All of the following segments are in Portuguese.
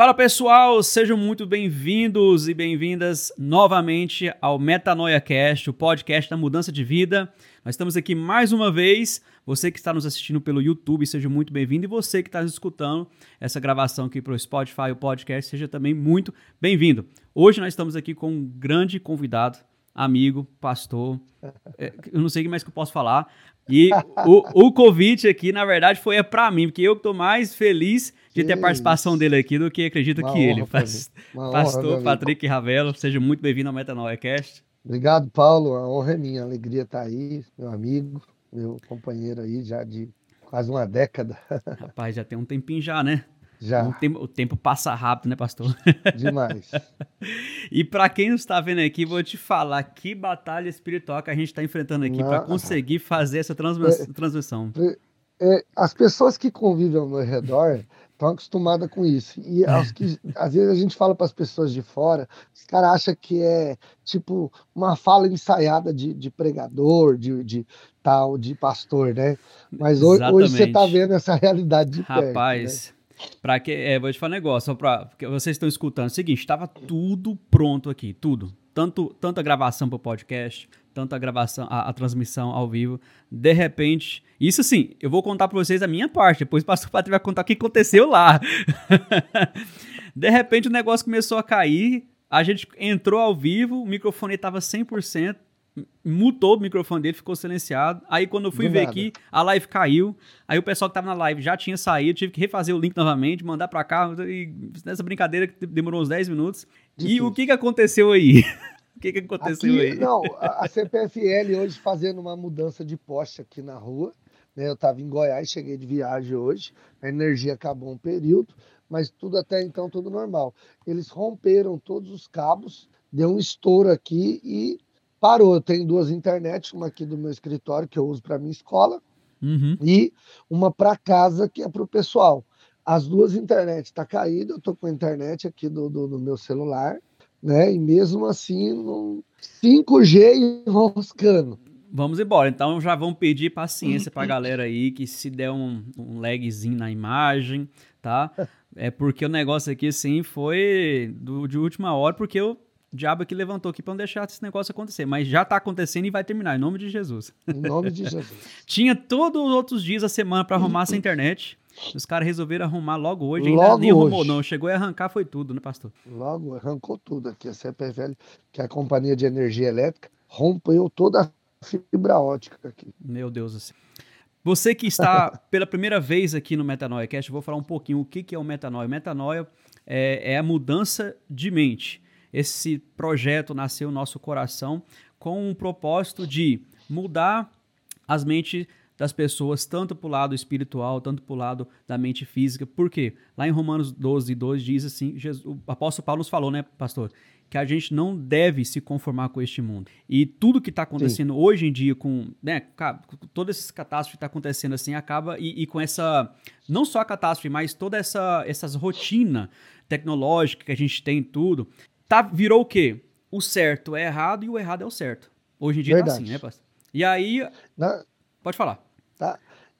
Fala pessoal, sejam muito bem-vindos e bem-vindas novamente ao Metanoia Cast, o podcast da mudança de vida. Nós estamos aqui mais uma vez. Você que está nos assistindo pelo YouTube, seja muito bem-vindo. E você que está escutando essa gravação aqui para o Spotify, o podcast, seja também muito bem-vindo. Hoje nós estamos aqui com um grande convidado, amigo, pastor. É, eu não sei o que mais que eu posso falar. E o, o convite aqui, na verdade, foi é para mim, porque eu estou mais feliz de ter a participação dele aqui do que acredito Uma que ele. Pastor honra, Patrick Ravelo, seja muito bem-vindo ao Metanoia Cast. Obrigado, Paulo. A honra é minha, a alegria estar tá aí, meu amigo, meu companheiro aí já de quase uma década. Rapaz, já tem um tempinho já, né? Já. Um tempo, o tempo passa rápido, né, pastor? Demais. e para quem não está vendo aqui, vou te falar que batalha espiritual que a gente está enfrentando aqui para conseguir fazer essa transmissão. Transmissão. É, é, as pessoas que convivem ao meu redor estão acostumadas com isso. E aos que, às vezes a gente fala para as pessoas de fora, os caras acham que é tipo uma fala ensaiada de, de pregador, de, de, tal, de pastor, né? Mas hoje, hoje você está vendo essa realidade de Rapaz, perto. Rapaz. Né? Para que, é, vou te falar um negócio, só para vocês estão escutando. É o seguinte, estava tudo pronto aqui, tudo. Tanto, tanto a gravação para o podcast, tanto a gravação, a, a, transmissão ao vivo. De repente, isso sim, eu vou contar para vocês a minha parte. Depois o pastor Patrícia vai contar o que aconteceu lá. de repente o negócio começou a cair. A gente entrou ao vivo, o microfone estava 100% mutou o microfone dele, ficou silenciado. Aí quando eu fui Do ver nada. aqui, a live caiu. Aí o pessoal que tava na live já tinha saído, tive que refazer o link novamente, mandar para cá. E nessa brincadeira que demorou uns 10 minutos. Difícil. E o que que aconteceu aí? o que que aconteceu aqui, aí? Não, a, a CPFL hoje fazendo uma mudança de poste aqui na rua. Né? Eu estava em Goiás, cheguei de viagem hoje. A energia acabou um período, mas tudo até então tudo normal. Eles romperam todos os cabos, deu um estouro aqui e parou. Eu tenho duas internets, uma aqui do meu escritório, que eu uso para minha escola, uhum. e uma para casa, que é para o pessoal. As duas internets estão tá caídas, eu estou com a internet aqui do, do, do, meu celular, né? E mesmo assim, no 5G enroscando. Vamos embora. Então já vamos pedir paciência para a galera aí, que se der um, um lagzinho na imagem, tá? É porque o negócio aqui, sim, foi do, de última hora, porque o diabo que levantou aqui para não deixar esse negócio acontecer. Mas já está acontecendo e vai terminar, em nome de Jesus. Em nome de Jesus. Tinha todos os outros dias da semana para arrumar essa internet. Os caras resolveram arrumar logo hoje. Ainda logo nem arrumou, não. Chegou a arrancar, foi tudo, né, pastor? Logo, arrancou tudo aqui. A CPFL, que é a Companhia de Energia Elétrica, rompeu toda a fibra ótica aqui. Meu Deus do céu. Você que está pela primeira vez aqui no Metanoia Cast, eu vou falar um pouquinho o que é o metanoia. O metanoia é, é a mudança de mente esse projeto nasceu no nosso coração com o propósito de mudar as mentes das pessoas, tanto para o lado espiritual, tanto para o lado da mente física. Por quê? Lá em Romanos 12, 2 diz assim, Jesus, o apóstolo Paulo nos falou, né, pastor? Que a gente não deve se conformar com este mundo. E tudo que está acontecendo Sim. hoje em dia, com né, toda essa catástrofe que está acontecendo assim, acaba e, e, com essa, não só a catástrofe, mas toda essa essas rotina tecnológica que a gente tem tudo, tá, virou o quê? O certo é errado e o errado é o certo. Hoje em dia Verdade. tá assim, né, pastor? E aí. Na, pode falar.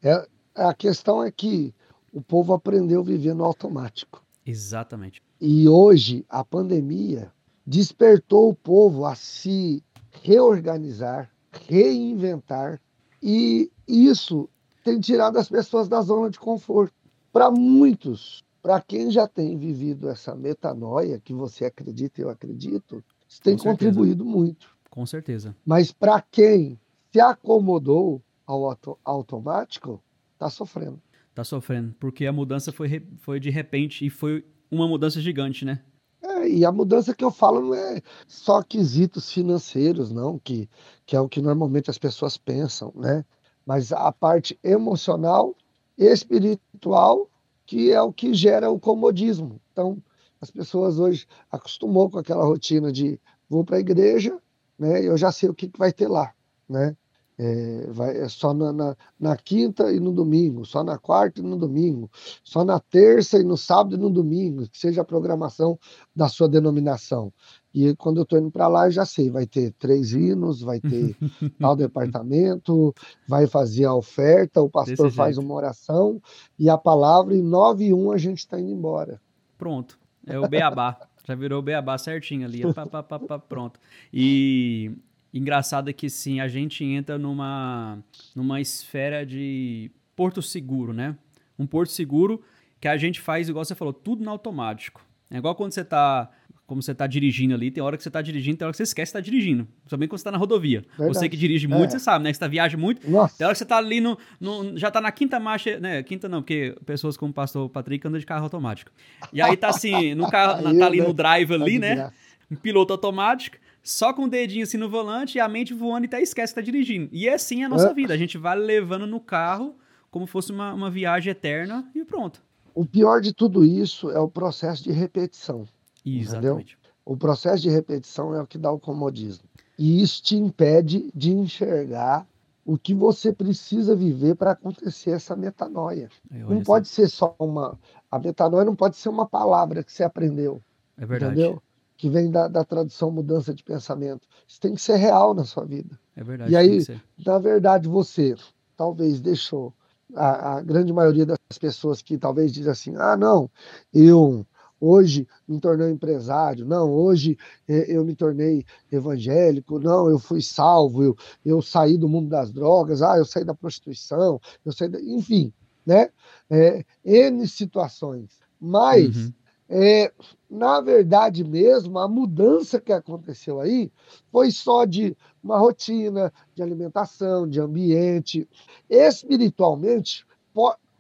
É, a questão é que o povo aprendeu a viver no automático. Exatamente. E hoje a pandemia despertou o povo a se reorganizar, reinventar, e isso tem tirado as pessoas da zona de conforto. Para muitos, para quem já tem vivido essa metanoia, que você acredita e eu acredito, isso tem contribuído muito. Com certeza. Mas para quem se acomodou ao auto automático, está sofrendo. Está sofrendo, porque a mudança foi, foi de repente e foi uma mudança gigante, né? É, e a mudança que eu falo não é só quesitos financeiros, não, que, que é o que normalmente as pessoas pensam, né? Mas a parte emocional, espiritual que é o que gera o comodismo. Então, as pessoas hoje acostumou com aquela rotina de vou para a igreja, né? Eu já sei o que, que vai ter lá, né? É, vai, é só na, na, na, quinta e no domingo, só na quarta e no domingo, só na terça e no sábado e no domingo, que seja a programação da sua denominação. E quando eu estou indo para lá, eu já sei, vai ter três hinos, vai ter tal departamento, vai fazer a oferta, o pastor faz uma oração e a palavra, e nove e um a gente está indo embora. Pronto. É o beabá. Já virou o beabá certinho ali. Pá, pá, pá, pronto. E engraçado é que sim, a gente entra numa, numa esfera de porto seguro, né? Um porto seguro que a gente faz, igual você falou, tudo no automático. É igual quando você tá como você está dirigindo ali, tem hora que você está dirigindo, tem hora que você esquece que está dirigindo. Também quando você está na rodovia. Verdade. Você que dirige muito, é. você sabe, né? Que você tá, viaja muito. Nossa. Tem hora que você está ali no, no, Já está na quinta marcha, né? Quinta não, porque pessoas como o pastor Patrick andam de carro automático. E aí tá assim, no carro, tá ali no drive ali, né? Um piloto automático, só com o dedinho assim no volante e a mente voando e até esquece que está dirigindo. E é assim a nossa é. vida. A gente vai levando no carro como fosse uma, uma viagem eterna e pronto. O pior de tudo isso é o processo de repetição. Exatamente. Entendeu? O processo de repetição é o que dá o comodismo. E isso te impede de enxergar o que você precisa viver para acontecer essa metanoia. Não pode ser só uma. A metanoia não pode ser uma palavra que você aprendeu. É verdade. Entendeu? Que vem da, da tradução mudança de pensamento. Isso tem que ser real na sua vida. É verdade. E aí, na verdade, você talvez deixou a, a grande maioria das pessoas que talvez diz assim: ah, não, eu hoje me tornei empresário, não, hoje é, eu me tornei evangélico, não, eu fui salvo, eu, eu saí do mundo das drogas, ah, eu saí da prostituição, eu saí da... enfim, né? É, N situações. Mas, uhum. É, na verdade mesmo, a mudança que aconteceu aí foi só de uma rotina, de alimentação, de ambiente. Espiritualmente,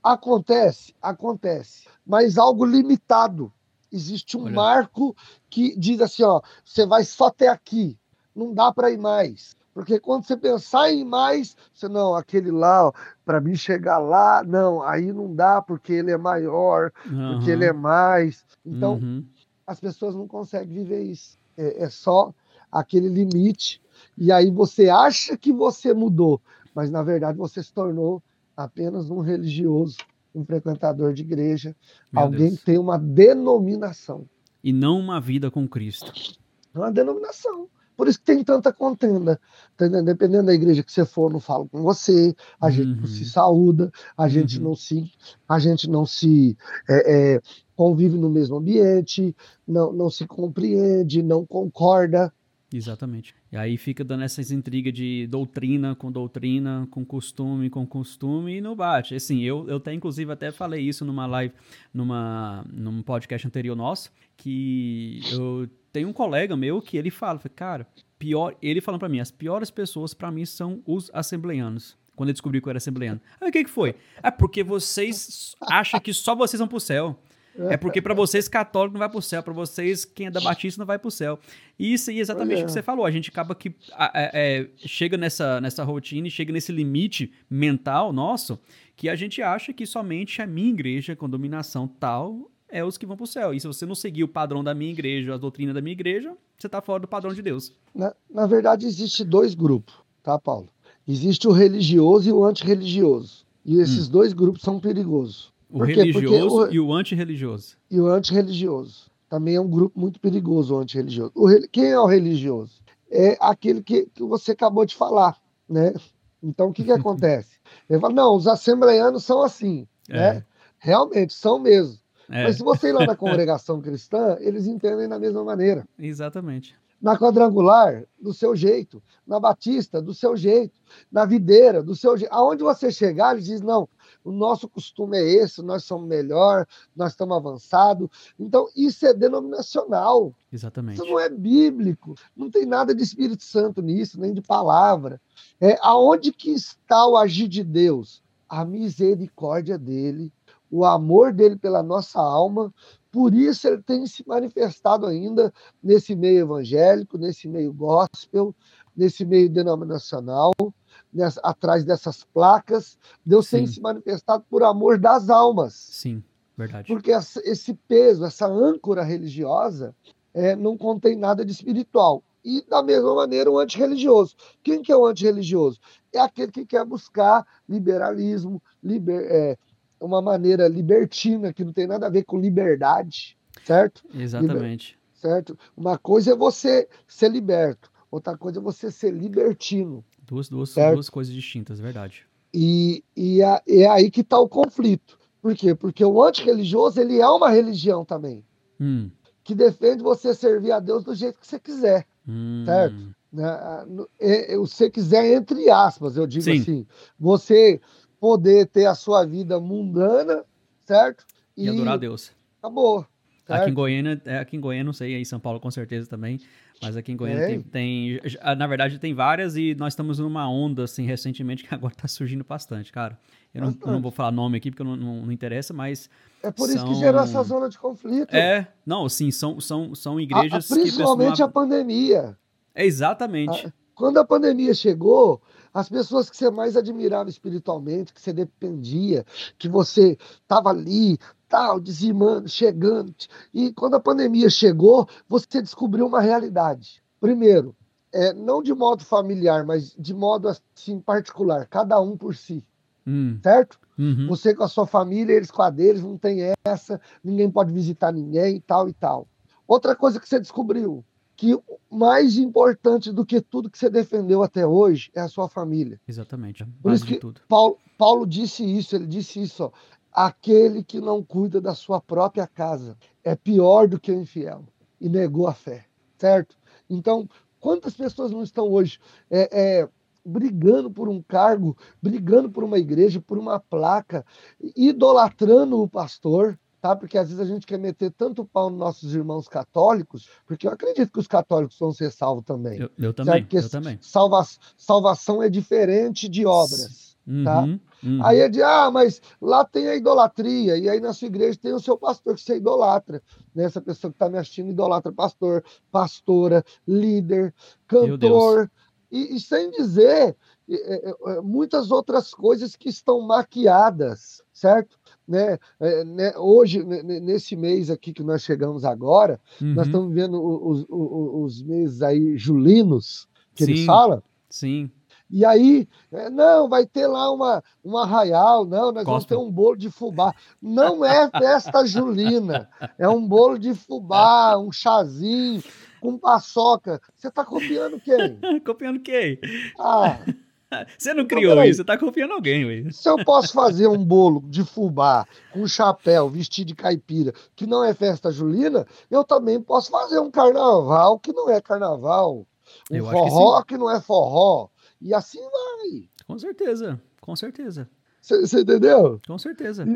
acontece, acontece, mas algo limitado Existe um Olha. marco que diz assim, ó, você vai só até aqui, não dá para ir mais. Porque quando você pensar em mais, você não, aquele lá, para mim chegar lá, não, aí não dá porque ele é maior, uhum. porque ele é mais. Então, uhum. as pessoas não conseguem viver isso. É, é só aquele limite. E aí você acha que você mudou, mas na verdade você se tornou apenas um religioso um frequentador de igreja, Meu alguém Deus. que tem uma denominação. E não uma vida com Cristo. É uma denominação. Por isso que tem tanta contenda. Tá Dependendo da igreja que você for, não falo com você, a uhum. gente não se saúda, a gente uhum. não se, a gente não se é, é, convive no mesmo ambiente, não, não se compreende, não concorda. Exatamente. E aí fica dando essas intrigas de doutrina com doutrina, com costume com costume e não bate. Assim, eu, eu até, inclusive, até falei isso numa live, numa, num podcast anterior nosso, que eu tenho um colega meu que ele fala, cara, pior, ele falando para mim, as piores pessoas para mim são os assembleianos. Quando ele descobriu que eu era assembleiano. Aí o que, que foi? É porque vocês acham que só vocês vão pro céu. É porque para vocês católico não vai para o céu, para vocês quem é da Batista não vai para o céu. E isso aí é exatamente é. o que você falou. A gente acaba que é, é, chega nessa, nessa rotina e chega nesse limite mental nosso que a gente acha que somente a minha igreja com dominação tal é os que vão para o céu. E se você não seguir o padrão da minha igreja, a doutrina da minha igreja, você está fora do padrão de Deus. Na, na verdade, existe dois grupos, tá, Paulo? Existe o religioso e o antirreligioso. E esses hum. dois grupos são perigosos. O religioso o, e o antirreligioso. E o antirreligioso. Também é um grupo muito perigoso, o antirreligioso. O, quem é o religioso? É aquele que, que você acabou de falar, né? Então, o que, que acontece? Ele fala, não, os assembleianos são assim, é. né? Realmente, são mesmo. É. Mas se você ir lá na congregação cristã, eles entendem da mesma maneira. Exatamente. Na quadrangular, do seu jeito. Na batista, do seu jeito. Na videira, do seu jeito. Aonde você chegar, eles dizem, não, o nosso costume é esse, nós somos melhor, nós estamos avançados. Então, isso é denominacional. Exatamente. Isso não é bíblico. Não tem nada de Espírito Santo nisso, nem de palavra. É, aonde que está o agir de Deus? A misericórdia dele, o amor dele pela nossa alma. Por isso ele tem se manifestado ainda nesse meio evangélico, nesse meio gospel, nesse meio denominacional nessa, atrás dessas placas, Deus Sim. tem se manifestado por amor das almas. Sim, verdade. Porque esse peso, essa âncora religiosa, é, não contém nada de espiritual. E, da mesma maneira, o antirreligioso. Quem que é o antirreligioso? É aquele que quer buscar liberalismo, liber, é, uma maneira libertina, que não tem nada a ver com liberdade, certo? Exatamente. Liber, certo? Uma coisa é você ser liberto, outra coisa é você ser libertino. Duas, duas, duas coisas distintas, verdade. E, e é, é aí que está o conflito. Por quê? Porque o antirreligioso ele é uma religião também. Hum. que defende você servir a Deus do jeito que você quiser, Hum, certo? Né? No- é- é, o você quiser, entre aspas, eu digo Sim. assim, você poder ter a sua vida mundana, certo? E adorar a Deus. acabou. Aqui em? Goiânia, é, aqui em Goiânia, não sei, aí em São Paulo com certeza também, mas aqui em Goiânia tem, Tem. já- na verdade tem várias e nós estamos numa onda, assim, recentemente, que agora tá surgindo bastante, cara. Eu não, eu não vou falar nome aqui porque não, não, não interessa, mas É por isso são- que gerou essa zona de conflito. é, não, sim, são, são, são A- a- igrejas que principalmente pessoal- a pandemia. É, exatamente. A- Quando a pandemia chegou, as pessoas que você mais admirava espiritualmente, que você dependia, que você estava ali, tal, dizimando, chegando. E quando a pandemia chegou, você descobriu uma realidade. Primeiro, é, não de modo familiar, mas de modo assim particular, cada um por si, Hum, certo? uhum, Você com a sua família, eles com a deles, não tem essa, ninguém pode visitar ninguém e tal e tal. Outra coisa que você descobriu, que mais importante do que tudo que você defendeu até hoje é a sua família. exatamente. Por isso que tudo. Paulo, Paulo disse isso, ele disse isso, ó, aquele que não cuida da sua própria casa é pior do que o infiel e negou a fé, certo? Então, quantas pessoas não estão hoje é, é, brigando por um cargo, brigando por uma igreja, por uma placa, idolatrando o pastor, tá? Porque às vezes a gente quer meter tanto pau nos nossos irmãos católicos, porque eu acredito que os católicos vão ser salvos também. Eu, eu também, eu também. Salva, salvação é diferente de obras. tá? Uhum. Aí é de, ah, mas lá tem a idolatria, e aí na sua igreja tem o seu pastor que você idolatra. Né? Essa pessoa que está me assistindo idolatra pastor, pastora, líder, cantor, e, e sem dizer é, é, é, muitas outras coisas que estão maquiadas, certo? Né? Né, Hoje, ne- ne- nesse mês aqui que nós chegamos agora, nós Uhum. estamos vendo os, o- os meses aí julinos, que eles Sim. falam, Sim, e aí, é, não, vai ter lá uma, uma arraial, não, nós vamos ter um bolo de fubá. Não é festa julina, é um bolo de fubá, um chazinho com paçoca. Você está copiando quem? copiando quem? Ah, Você não Então, criou peraí. isso, você tá copiando alguém, ué. se eu posso fazer um bolo de fubá com chapéu, vestido de caipira, que não é festa julina, eu também posso fazer um carnaval que não é carnaval, um Eu acho que forró que não é forró. E assim vai. Com certeza, com certeza, Você entendeu? com certeza.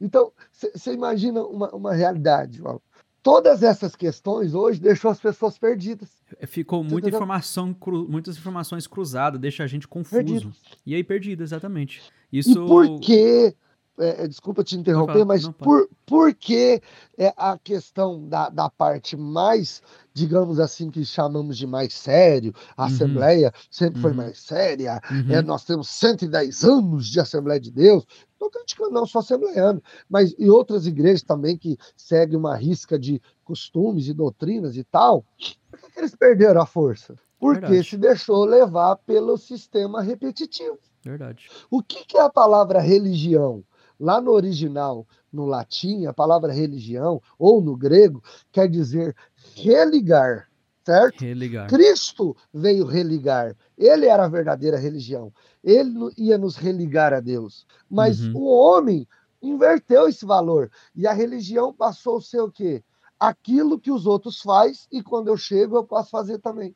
Então, você imagina uma, uma realidade, Val. Todas essas questões hoje deixou as pessoas perdidas. Ficou muita entendeu? informação, cru- muitas informações cruzadas, deixa a gente confuso. Perdido. E aí, perdido, exatamente. E Isso. por que, é, é, desculpa te interromper, mas Não, por, por que é a questão da, da parte mais, digamos assim, que chamamos de mais sério, a Uhum. Assembleia sempre foi Uhum. mais séria, Uhum. é, nós temos 110 anos de Assembleia de Deus. Estou criticando não só assembleiano, mas e outras igrejas também que seguem uma risca de costumes e doutrinas e tal. Por que, que eles perderam a força? Porque Verdade. se deixou levar pelo sistema repetitivo. Verdade. O que, que é a palavra religião? Lá no original, no latim, a palavra religião, ou no grego, quer dizer religar, certo? Religar. Cristo veio religar. Ele era a verdadeira religião. Ele ia nos religar a Deus. Mas Uhum. o homem inverteu esse valor. E a religião passou a ser o quê? Aquilo que os outros fazem e quando eu chego eu posso fazer também.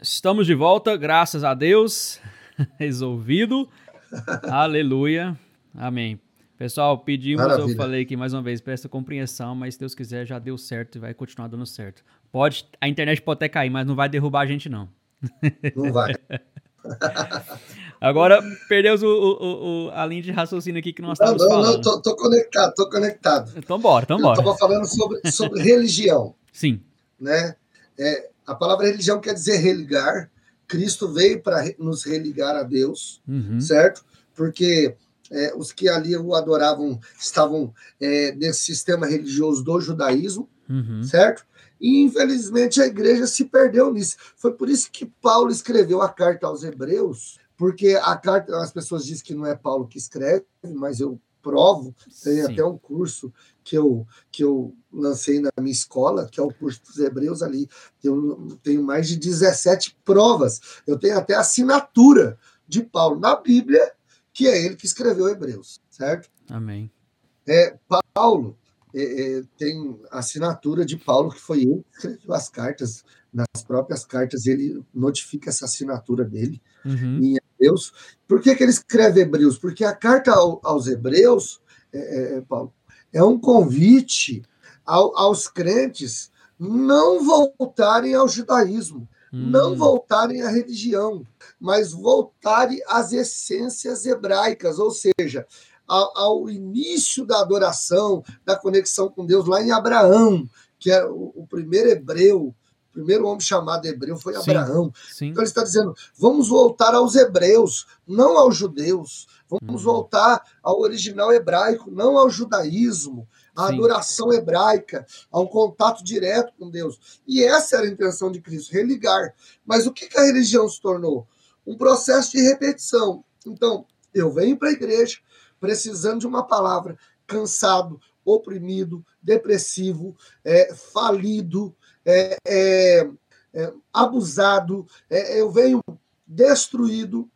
Estamos de volta, graças a Deus. Resolvido. Aleluia. Amém. Pessoal, pedimos, eu Maravilha. falei aqui mais uma vez, peço compreensão, mas se Deus quiser já deu certo e vai continuar dando certo. Pode, a internet pode até cair, mas não vai derrubar a gente não. Não vai. Agora, perdemos o, o- o- a linha de raciocínio aqui que nós Não, estávamos não, falando. não, tô, tô conectado, tô conectado. Então bora, então Eu bora. estava falando sobre, sobre religião, Sim. né? É, a palavra religião quer dizer religar. Cristo veio para nos religar a Deus, Uhum. certo? Porque é, os que ali o adoravam estavam é, nesse sistema religioso do judaísmo, Uhum. certo? E infelizmente a igreja se perdeu nisso. Foi por isso que Paulo escreveu a carta aos Hebreus, porque a carta, as pessoas dizem que não é Paulo que escreve, mas eu provo, tem Sim. até um curso que eu, que eu lancei na minha escola, que é o curso dos Hebreus ali. Eu tenho mais de 17 provas. Eu tenho até assinatura de Paulo na Bíblia, que é ele que escreveu Hebreus, certo? Amém. É, Paulo, é, é, tem assinatura de Paulo, que foi ele que escreveu as cartas, nas próprias cartas ele notifica essa assinatura dele uhum. em Hebreus. Por que, que ele escreve Hebreus? Porque a carta ao, aos Hebreus, é, é, Paulo, é um convite ao, aos crentes não voltarem ao judaísmo, hum. não voltarem à religião, mas voltarem às essências hebraicas, ou seja, ao, ao, início da adoração, da conexão com Deus lá em Abraão, que é o, o primeiro hebreu, o primeiro homem chamado hebreu foi sim, Abraão. Sim. Então ele está dizendo: vamos voltar aos hebreus, não aos judeus. Vamos hum. voltar ao original hebraico, não ao judaísmo a Sim. adoração hebraica, a um contato direto com Deus. E essa era a intenção de Cristo, religar. Mas o que, que a religião se tornou? Um processo de repetição. Então, eu venho para a igreja precisando de uma palavra, cansado, oprimido, depressivo, é, falido, é, é, é abusado, é, eu venho destruído,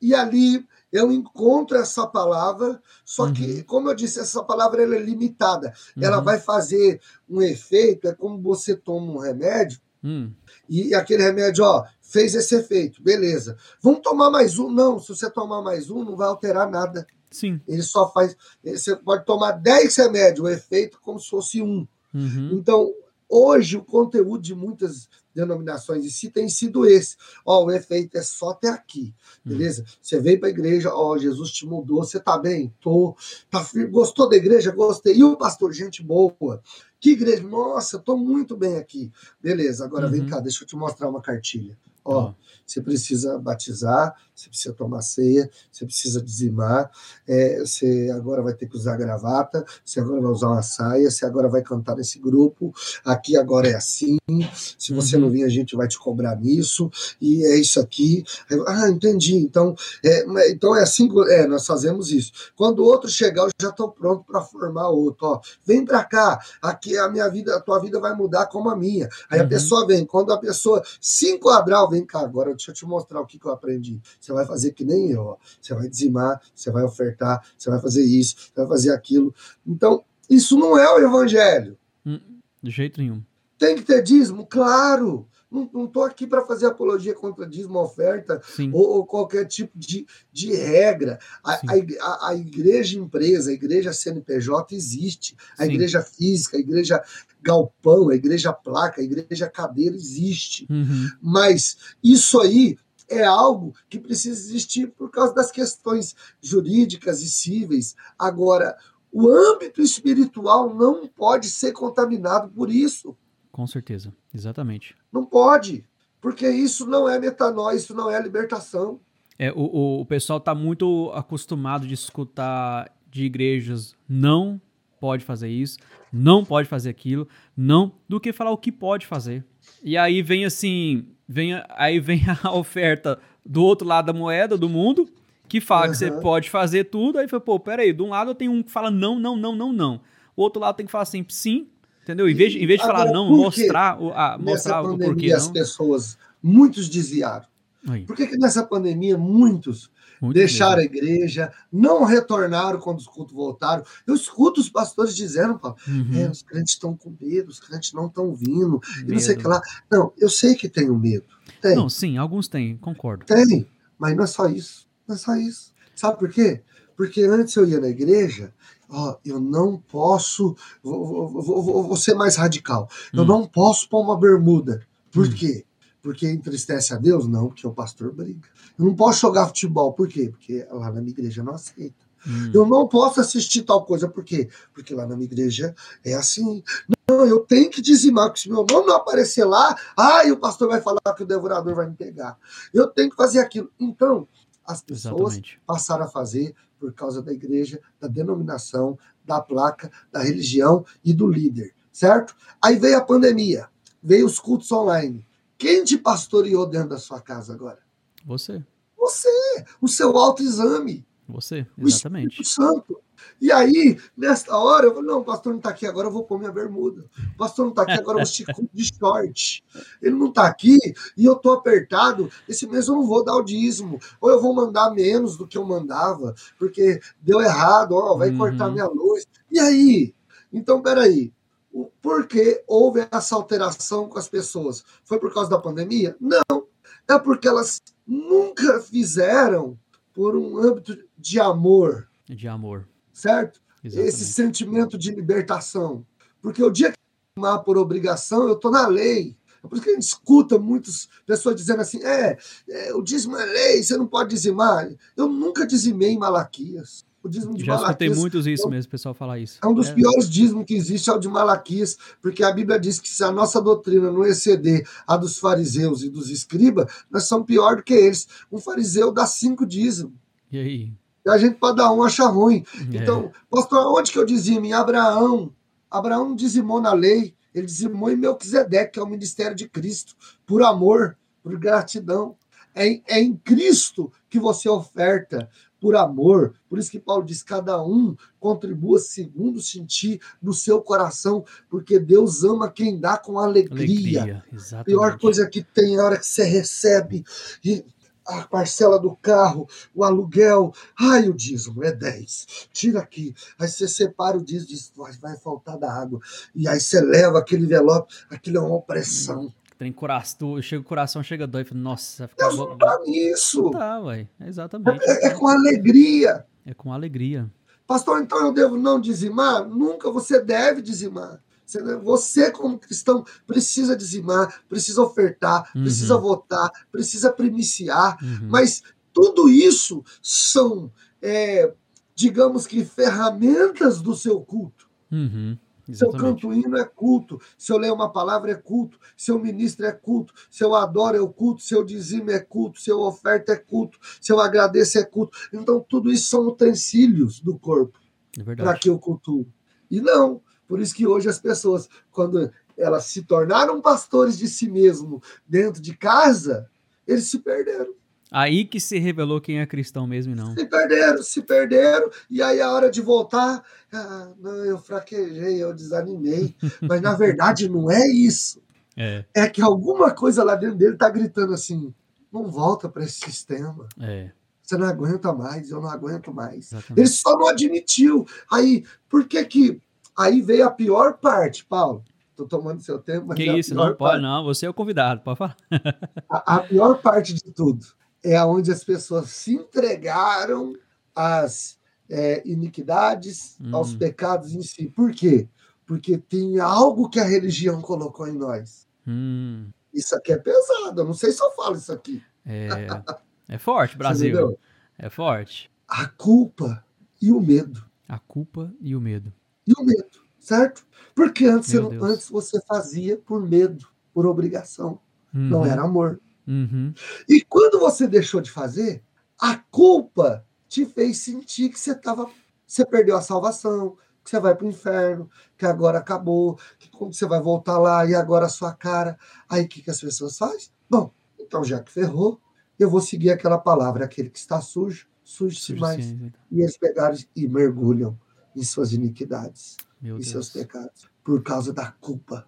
e ali eu encontro essa palavra, só que, uhum. como eu disse, essa palavra ela é limitada. Uhum. Ela vai fazer um efeito, é como você toma um remédio, uhum. e aquele remédio, ó, fez esse efeito, beleza. Vamos tomar mais um? Não, se você tomar mais um, não vai alterar nada. Sim. Ele só faz. Você pode tomar 10 remédios, o efeito como se fosse um. Uhum. Então, hoje, o conteúdo de muitas denominações em si tem sido esse. Ó, o efeito é só até aqui, hum. beleza? Você veio para a igreja, ó, Jesus te mudou, você tá bem? Tô. Tá, gostou da igreja? Gostei. E o pastor, gente boa. Que igreja? Nossa, tô muito bem aqui. Beleza, agora uhum. vem cá, deixa eu te mostrar uma cartilha. Ó, oh. você precisa batizar, você precisa tomar ceia, você precisa dizimar, é, você agora vai ter que usar gravata, você agora vai usar uma saia, você agora vai cantar nesse grupo, aqui agora é assim, se você uhum. não vir a gente vai te cobrar nisso, e é isso aqui. Ah, entendi, então é, então é assim, é, nós fazemos isso. Quando o outro chegar, eu já estou pronto para formar outro, ó, vem para cá, aqui a minha vida, a tua vida vai mudar como a minha. Aí uhum. a pessoa vem, quando a pessoa se enquadrar, vem cá, agora deixa eu te mostrar o que, que eu aprendi. Você vai fazer que nem eu, ó. você vai dizimar, você vai ofertar, você vai fazer isso, você vai fazer aquilo. Então, isso não é o evangelho. Hum, de jeito nenhum. Tem que ter dízimo? Claro. Não estou aqui para fazer apologia contra dízimo, oferta ou, ou, qualquer tipo de, de regra. A, a, a, igreja empresa, a igreja CNPJ existe. A Sim. igreja física, a igreja galpão, a igreja placa, a igreja cadeira existe. Uhum. Mas isso aí é algo que precisa existir por causa das questões jurídicas e cíveis. Agora, o âmbito espiritual não pode ser contaminado por isso. Com certeza, exatamente. Não pode, porque isso não é metanoia, isso não é libertação. É, o, o pessoal está muito acostumado de escutar de igrejas não pode fazer isso, não pode fazer aquilo, não, do que falar o que pode fazer. E aí vem assim, vem, aí vem a oferta do outro lado da moeda, do mundo, que fala uhum. que você pode fazer tudo, aí fala, pô, peraí, de um lado eu tenho um que fala não, não, não, não, não. O outro lado tem que falar assim, sim, entendeu? Em vez, de, em vez de falar não, mostrar, o, a, mostrar o porquê não. as pessoas, muitos desviaram. Aí. Por que, que nessa pandemia muitos muito deixaram mesmo. a igreja, não retornaram quando os cultos voltaram. Eu escuto os pastores dizendo, Paulo, uhum. é, os crentes estão com medo, os crentes não estão vindo, medo. e não sei o que lá. Não, eu sei que tenho medo. Tem. Não, sim, alguns têm, concordo. Tem, mas não é só isso. Não é só isso. Sabe por quê? Porque antes eu ia na igreja, ó, eu não posso, vou, vou, vou, vou ser mais radical, hum. eu não posso pôr uma bermuda. Por hum. quê? Porque entristece a Deus? Não, porque o pastor briga. Eu não posso jogar futebol. Por quê? Porque lá na minha igreja não aceita. Hum. Eu não posso assistir tal coisa. Por quê? Porque lá na minha igreja é assim. Não, eu tenho que dizimar, porque se meu nome não aparecer lá, ai, o pastor vai falar que o devorador vai me pegar. Eu tenho que fazer aquilo. Então, as pessoas Exatamente. passaram a fazer por causa da igreja, da denominação, da placa, da religião e do líder, certo? Aí veio a pandemia, veio os cultos online. Quem te pastoreou dentro da sua casa agora? Você. Você, o seu autoexame. Você, exatamente. O Espírito Santo. E aí, nesta hora, eu falo, não, o pastor não está aqui agora, eu vou pôr minha bermuda. O pastor não está aqui agora, eu vou esticar de short. Ele não está aqui e eu estou apertado, esse mês eu não vou dar o dízimo. Ou eu vou mandar menos do que eu mandava, porque deu errado, ó, vai uhum. cortar minha luz. E aí? Então, peraí, por que houve essa alteração com as pessoas? Foi por causa da pandemia? Não. É porque elas nunca fizeram por um âmbito de amor. De amor. Certo? Exatamente. Esse sentimento de libertação. Porque o dia que eu por obrigação, eu estou na lei. É por isso que a gente escuta muitas pessoas dizendo assim: é, é, o dízimo é lei, você não pode dizimar. Eu nunca dizimei em Malaquias. O dízimo de Já Malaquias, escutei muitos isso é, mesmo, pessoal falar isso. É um dos é. piores dízimos que existe, é o de Malaquias, porque a Bíblia diz que se a nossa doutrina não exceder a dos fariseus e dos escribas, nós somos pior do que eles. Um fariseu dá cinco dízimos. E aí? E a gente, para dar um, acha ruim. É. Então, pastor, onde que eu dizimo? Em Abraão. Abraão dizimou na lei. Ele dizimou em Melquisedeque, que é o ministério de Cristo, por amor, por gratidão. É, é em Cristo que você oferta por amor. Por isso que Paulo diz: cada um contribua segundo sentir no seu coração, porque Deus ama quem dá com alegria. alegria Pior coisa que tem é a hora que você recebe e a parcela do carro, o aluguel, ai, o dízimo é 10, tira aqui. Aí você separa o dízimo, diz, vai faltar da água. E aí você leva aquele envelope, aquilo é uma opressão. Tem coração, chega o coração, chega dói, fala, nossa, fica Deus não tá nisso. Tá, é exatamente. É, é, com alegria. É com alegria. Pastor, então eu devo não dizimar? Nunca você deve dizimar. Você, como cristão, precisa dizimar, precisa ofertar, uhum. precisa votar, precisa primiciar, uhum. mas tudo isso são, é, digamos que, ferramentas do seu culto. Uhum. Se eu canto hino é culto, se eu leio uma palavra é culto, se eu ministro é culto, se eu adoro é culto, se eu dizimo é culto, se eu oferta é culto, se eu agradeço é culto. Então, tudo isso são utensílios do corpo é para que eu cultue. E não, por isso que hoje as pessoas, quando elas se tornaram pastores de si mesmo dentro de casa, eles se perderam. Aí que se revelou quem é cristão mesmo e não. Se perderam, se perderam, e aí a hora de voltar, ah, não, eu fraquejei, eu desanimei. Mas na verdade não é isso. É. é que alguma coisa lá dentro dele está gritando assim: não volta para esse sistema. É. Você não aguenta mais, eu não aguento mais. Exatamente. Ele só não admitiu. Aí, por que que. Aí veio a pior parte, Paulo. Tô tomando seu tempo, mas. Que é isso, não pode, parte. não. Você é o convidado, pode falar. a, a pior parte de tudo é onde as pessoas se entregaram às é, iniquidades, hum. aos pecados em si. Por quê? Porque tem algo que a religião colocou em nós. Hum. Isso aqui é pesado, eu não sei se eu falo isso aqui. É, é forte, Brasil. É forte. A culpa e o medo. A culpa e o medo. E o medo, certo? Porque antes, você, antes você fazia por medo, por obrigação. Uhum. Não era amor. Uhum. E quando você deixou de fazer, a culpa te fez sentir que você estava, você perdeu a salvação, que você vai para o inferno, que agora acabou, que você vai voltar lá e agora a sua cara. Aí o que, que as pessoas fazem? Bom, então já que ferrou, eu vou seguir aquela palavra, aquele que está sujo, suje-se mais. Sim. E eles pegaram e mergulham em suas iniquidades, Meu em Deus. seus pecados, por causa da culpa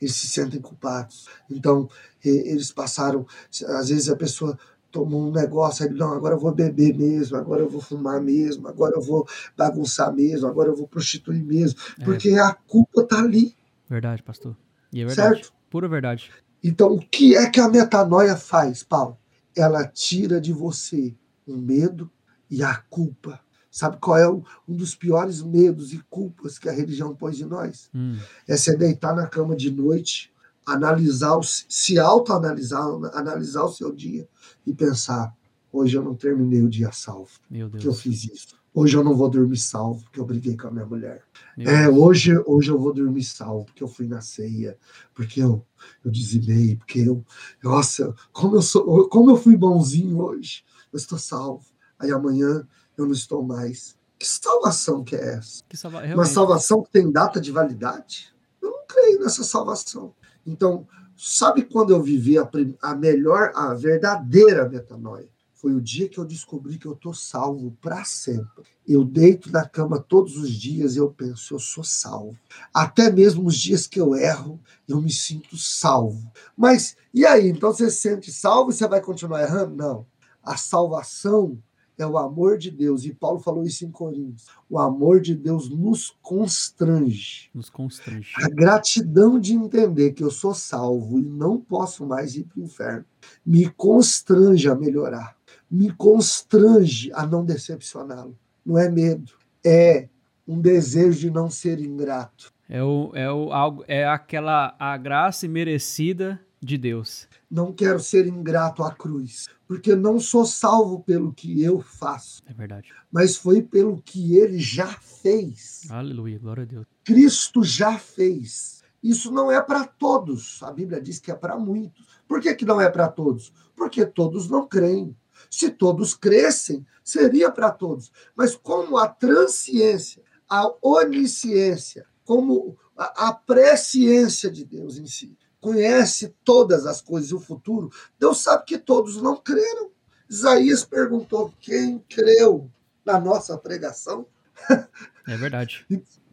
eles se sentem culpados. Então, eles passaram, às vezes a pessoa tomou um negócio, aí, não, agora eu vou beber mesmo, agora eu vou fumar mesmo, agora eu vou bagunçar mesmo, agora eu vou prostituir mesmo, é. porque a culpa está ali. Verdade, pastor. E é verdade. Certo? Pura verdade. Então, o que é que a metanoia faz, Paulo? Ela tira de você o medo e a culpa. Sabe qual é um dos piores medos e culpas que a religião pôs em nós? Hum. É você deitar na cama de noite, analisar, se autoanalisar, analisar o seu dia e pensar: hoje eu não terminei o dia salvo, que eu fiz isso. Hoje eu não vou dormir salvo, porque eu briguei com a minha mulher. É, hoje, hoje eu vou dormir salvo, porque eu fui na ceia, porque eu, eu dizimei, porque eu. Nossa, como eu, sou, como eu fui bonzinho hoje. Eu estou salvo. Aí amanhã eu não estou mais. Que salvação que é essa? Que salva... Uma salvação que tem data de validade? Eu não creio nessa salvação. Então, sabe quando eu vivi a, a melhor, a verdadeira metanoia? Foi o dia que eu descobri que eu estou salvo para sempre. Eu deito na cama todos os dias e eu penso, eu sou salvo. Até mesmo os dias que eu erro, eu me sinto salvo. Mas e aí? Então você se sente salvo e você vai continuar errando? Não. A salvação é o amor de Deus. E Paulo falou isso em Coríntios. O amor de Deus nos constrange. Nos constrange. A gratidão de entender que eu sou salvo e não posso mais ir para o inferno me constrange a melhorar. Me constrange a não decepcioná-lo. Não é medo, é um desejo de não ser ingrato. É, o, é, o, é aquela a graça merecida de Deus. Não quero ser ingrato à cruz, porque não sou salvo pelo que eu faço. É verdade. Mas foi pelo que ele já fez. Aleluia, glória a Deus. Cristo já fez. Isso não é para todos. A Bíblia diz que é para muitos. Por que, que não é para todos? Porque todos não creem. Se todos crescem, seria para todos. Mas como a transciência, a onisciência, como a, a presciência de Deus em si, conhece todas as coisas e o futuro, Deus sabe que todos não creram. Isaías perguntou: quem creu na nossa pregação? É verdade.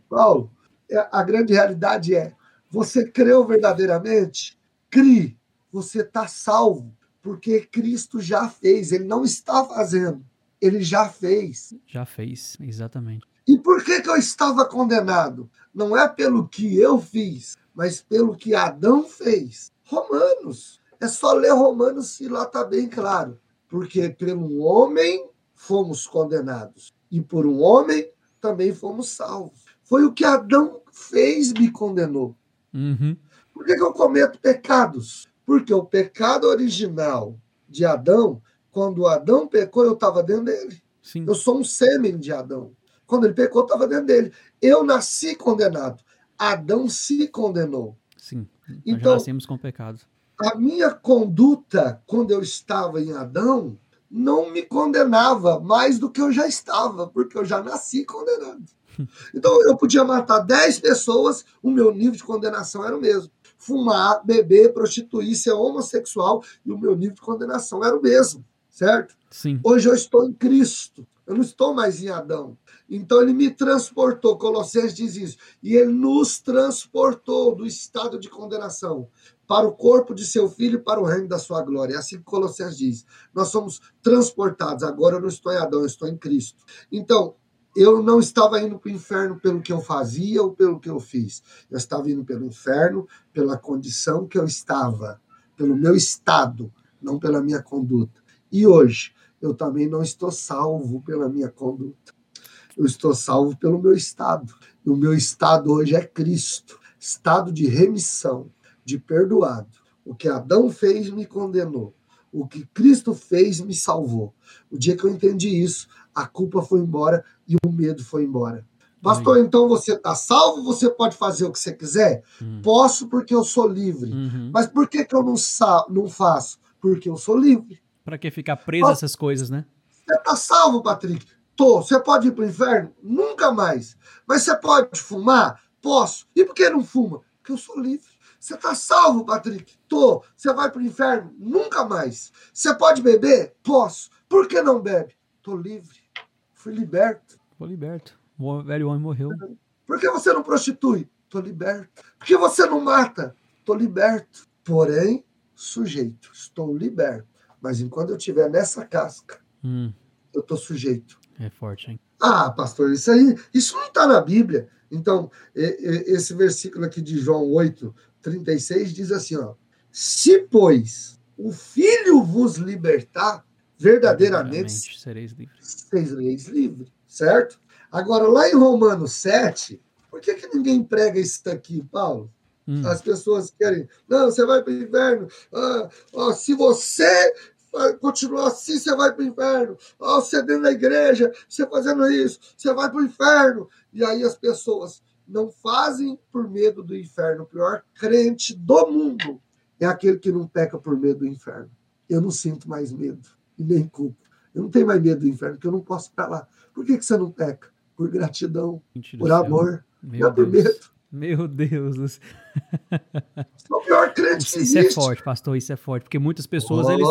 Paulo, é, a grande realidade é: você creu verdadeiramente? Crie, você está salvo, porque Cristo já fez, ele não está fazendo, ele já fez. Já fez, exatamente. E por que, que eu estava condenado? Não é pelo que eu fiz, mas pelo que Adão fez. Romanos. É só ler Romanos e lá está bem claro. Porque pelo homem fomos condenados. E por um homem também fomos salvos. Foi o que Adão fez me condenou. Uhum. Por que, que eu cometo pecados? Porque o pecado original de Adão, quando Adão pecou, eu estava dentro dele. Sim. Eu sou um sêmen de Adão. Quando ele pecou, estava dentro dele. Eu nasci condenado. Adão se condenou. Sim. Nós então, já nascemos com pecado. A minha conduta, quando eu estava em Adão, não me condenava mais do que eu já estava, porque eu já nasci condenado. Então eu podia matar 10 pessoas, o meu nível de condenação era o mesmo. Fumar, beber, prostituir, ser homossexual, e o meu nível de condenação era o mesmo, certo? Sim. Hoje eu estou em Cristo, eu não estou mais em Adão. Então ele me transportou, Colossenses diz isso, e ele nos transportou do estado de condenação para o corpo de seu filho e para o reino da sua glória. É assim que Colossenses diz. Nós somos transportados. Agora eu não estou em Adão, eu estou em Cristo. Então, eu não estava indo para o inferno pelo que eu fazia ou pelo que eu fiz. Eu estava indo pelo inferno pela condição que eu estava, pelo meu estado, não pela minha conduta. E hoje, eu também não estou salvo pela minha conduta. Eu estou salvo pelo meu estado. E o meu estado hoje é Cristo estado de remissão, de perdoado. O que Adão fez me condenou. O que Cristo fez me salvou. O dia que eu entendi isso, a culpa foi embora e o medo foi embora. Pastor, então você está salvo, você pode fazer o que você quiser? Uhum. Posso porque eu sou livre. Uhum. Mas por que, que eu não, não faço? Porque eu sou livre. Para que ficar preso a essas coisas, né? Você está salvo, Patrick? Tô. Você pode ir para o inferno? Nunca mais. Mas você pode fumar? Posso. E por que não fuma? Porque eu sou livre. Você está salvo, Patrick? Tô. Você vai para o inferno? Nunca mais. Você pode beber? Posso. Por que não bebe? Tô livre. Fui liberto. Tô liberto. O velho homem morreu. Por que você não prostitui? Tô liberto. Por que você não mata? Tô liberto. Porém, sujeito. Estou liberto. Mas enquanto eu estiver nessa casca, hum. eu tô sujeito. É forte, hein? Ah, pastor, isso aí, isso não está na Bíblia. Então, esse versículo aqui de João 8, 36 diz assim: ó, se, pois, o Filho vos libertar, verdadeiramente sereis livres. Sereis livres, certo? Agora, lá em Romanos 7, por que, que ninguém prega isso aqui, Paulo? Hum. As pessoas querem, não, você vai para o inferno. Ah, ah, se você continuar assim, você vai para o inferno. Ah, você dentro da igreja, você fazendo isso, você vai para o inferno. E aí as pessoas não fazem por medo do inferno. O pior crente do mundo é aquele que não peca por medo do inferno. Eu não sinto mais medo e nem culpa. Eu não tenho mais medo do inferno, porque eu não posso ir para lá. Por que, que você não peca? Por gratidão, por amor, não por medo. Meu Deus. É o pior crente isso, que isso é forte, pastor, isso é forte, porque muitas pessoas, oh, eles...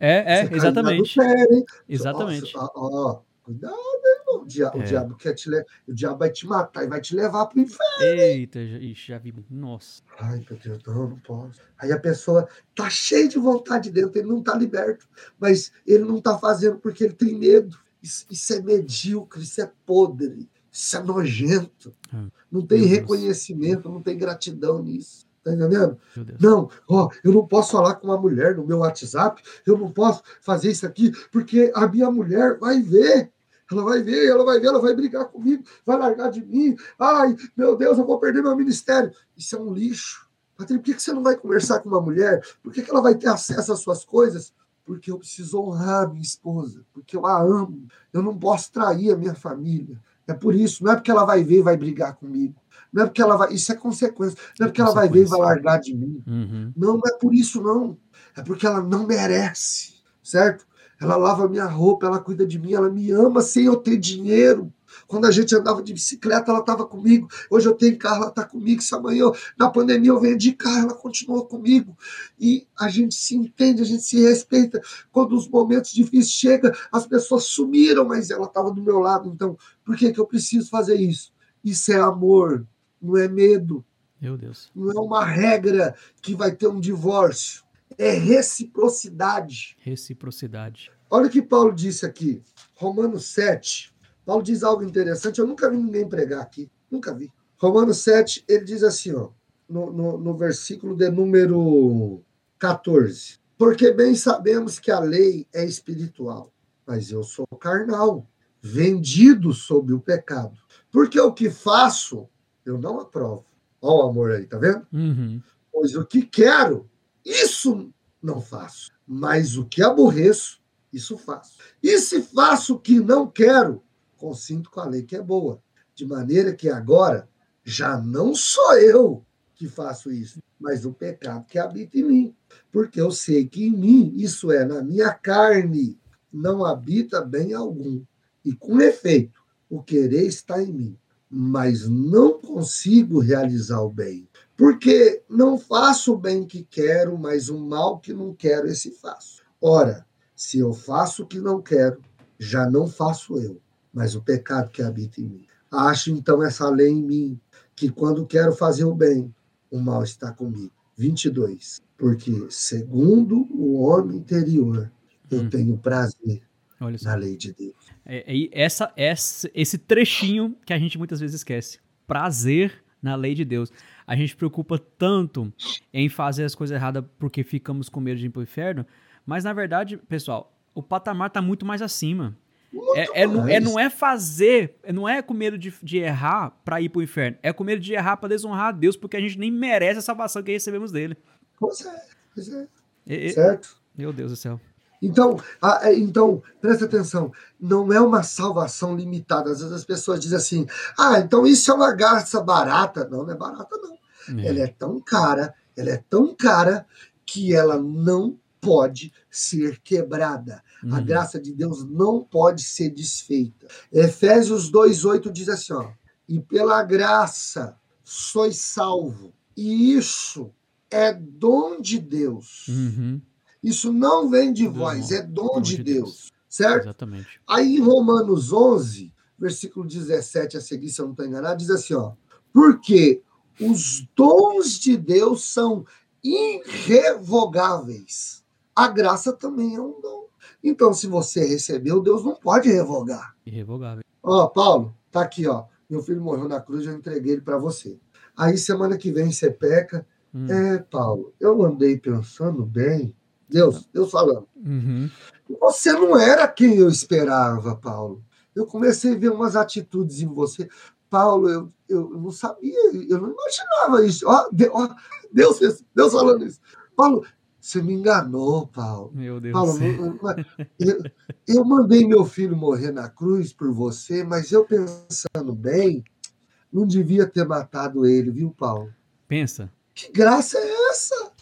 É, é, exatamente. Pé, exatamente. Ó, oh, cuidado, irmão. O, dia, é. o diabo quer te levar. O diabo vai te matar e vai te levar para o inferno. Eita, já, já vi. Nossa. Ai, meu Deus, não, não posso. Aí a pessoa tá cheia de vontade dentro, ele não tá liberto. Mas ele não tá fazendo porque ele tem medo. Isso, isso é medíocre, isso é podre, isso é nojento. Ah, não tem reconhecimento, não tem gratidão nisso. Tá entendendo? Não, ó, eu não posso falar com uma mulher no meu WhatsApp, eu não posso fazer isso aqui, porque a minha mulher vai ver. Ela vai ver, ela vai ver, ela vai brigar comigo, vai largar de mim. Ai, meu Deus, eu vou perder meu ministério. Isso é um lixo. Patrícia, por que você não vai conversar com uma mulher? Por que ela vai ter acesso às suas coisas? Porque eu preciso honrar a minha esposa, porque eu a amo. Eu não posso trair a minha família. É por isso, não é porque ela vai ver e vai brigar comigo. Não é porque ela vai. Isso é consequência. Não é porque ela vai ver e vai largar de mim. Uhum. Não, não é por isso, não. É porque ela não merece. Certo? Ela lava minha roupa, ela cuida de mim, ela me ama sem eu ter dinheiro. Quando a gente andava de bicicleta, ela estava comigo. Hoje eu tenho carro, ela está comigo. Se amanhã, eu, na pandemia, eu vendi carro, ela continua comigo. E a gente se entende, a gente se respeita. Quando os momentos difíceis chegam, as pessoas sumiram, mas ela estava do meu lado. Então, por que, que eu preciso fazer isso? Isso é amor não é medo. Meu Deus. Não é uma regra que vai ter um divórcio. É reciprocidade. Reciprocidade. Olha o que Paulo disse aqui. Romanos 7. Paulo diz algo interessante. Eu nunca vi ninguém pregar aqui. Nunca vi. Romanos 7, ele diz assim, ó, no, no, no versículo de número 14. Porque bem sabemos que a lei é espiritual, mas eu sou carnal, vendido sob o pecado. Porque o que faço, eu não aprovo. Olha o amor aí, tá vendo? Uhum. Pois o que quero, isso não faço. Mas o que aborreço, isso faço. E se faço o que não quero, consinto com a lei que é boa. De maneira que agora já não sou eu que faço isso, mas o pecado que habita em mim. Porque eu sei que em mim, isso é, na minha carne, não habita bem algum. E com efeito, o querer está em mim, mas não consigo realizar o bem. Porque não faço o bem que quero, mas o mal que não quero, esse faço. Ora, se eu faço o que não quero, já não faço eu, mas o pecado que habita em mim. Acho então essa lei em mim, que quando quero fazer o bem, o mal está comigo. 22. Porque, segundo o homem interior, eu hum. tenho prazer na lei de Deus. É, é, essa, essa, esse trechinho que a gente muitas vezes esquece. Prazer na lei de Deus. A gente preocupa tanto em fazer as coisas erradas porque ficamos com medo de ir para o inferno, mas na verdade, pessoal, o patamar está muito mais acima. É, é, não, é, não é fazer, não é com medo de, de errar para ir para o inferno, é com medo de errar para desonrar a Deus, porque a gente nem merece a salvação que recebemos dele. Pois é, pois é. é certo? Meu Deus do céu. Então, a, então, presta atenção, não é uma salvação limitada. Às vezes as pessoas dizem assim: ah, então isso é uma graça barata. Não, não é barata, não. É. Ela é tão cara, ela é tão cara que ela não pode ser quebrada. Uhum. A graça de Deus não pode ser desfeita. Efésios 2,8 diz assim: ó, e pela graça sois salvo. E isso é dom de Deus. Uhum isso não vem de vós, é dom, dom de, de Deus, Deus, certo? Exatamente. Aí em Romanos 11, versículo 17 a seguir, se eu não estou enganado, diz assim, ó, porque os dons de Deus são irrevogáveis. A graça também é um dom. Então, se você recebeu, Deus não pode revogar. Irrevogável. Ó, Paulo, tá aqui, ó. Meu filho morreu na cruz, eu entreguei ele para você. Aí semana que vem você peca. Hum. É, Paulo, eu andei pensando bem Deus, Deus falando. Uhum. Você não era quem eu esperava, Paulo. Eu comecei a ver umas atitudes em você. Paulo, eu, eu não sabia, eu não imaginava isso. Ó, Deus, Deus falando isso. Paulo, você me enganou, Paulo. Meu Deus Paulo, eu, eu mandei meu filho morrer na cruz por você, mas eu pensando bem, não devia ter matado ele, viu, Paulo? Pensa. Que graça é essa?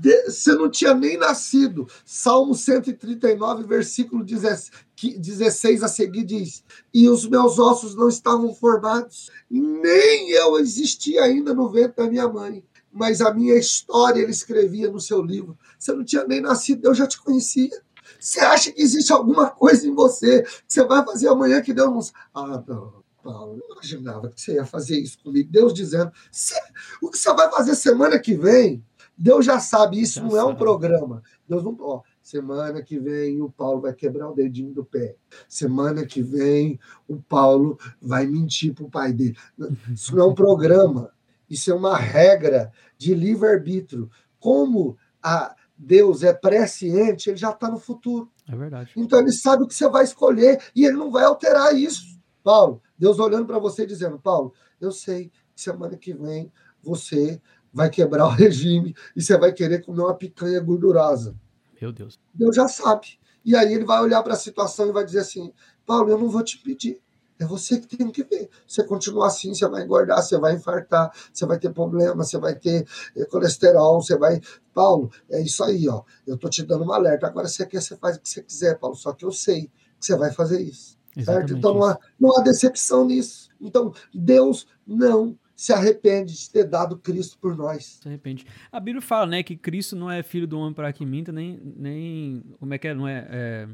De, você não tinha nem nascido. Salmo 139, versículo 16 a seguir diz: E os meus ossos não estavam formados, nem eu existia ainda no ventre da minha mãe. Mas a minha história ele escrevia no seu livro. Você não tinha nem nascido, eu já te conhecia. Você acha que existe alguma coisa em você que você vai fazer amanhã que Deus não. Ah, não. Paulo, não imaginava que você ia fazer isso comigo. Deus dizendo, o que você vai fazer semana que vem, Deus já sabe, isso já não sabe. é um programa. Deus não. Ó, semana que vem o Paulo vai quebrar o dedinho do pé. Semana que vem o Paulo vai mentir para o pai dele. Isso não é um programa. Isso é uma regra de livre-arbítrio. Como a Deus é presciente, ele já está no futuro. É verdade. Então ele sabe o que você vai escolher e ele não vai alterar isso. Paulo, Deus olhando para você dizendo: Paulo, eu sei que semana que vem você vai quebrar o regime e você vai querer comer uma picanha gordurosa. Meu Deus. Deus já sabe. E aí ele vai olhar para a situação e vai dizer assim: Paulo, eu não vou te pedir. É você que tem que ver. Você continuar assim, você vai engordar, você vai infartar, você vai ter problema, você vai ter eh, colesterol, você vai. Paulo, é isso aí, ó. Eu tô te dando um alerta. Agora você quer, você faz o que você quiser, Paulo. Só que eu sei que você vai fazer isso. Certo? Então não há, não há decepção nisso. Então, Deus não se arrepende de ter dado Cristo por nós. Se arrepende. A Bíblia fala, né, que Cristo não é filho do homem para que minta, nem, nem como é que é, não é, é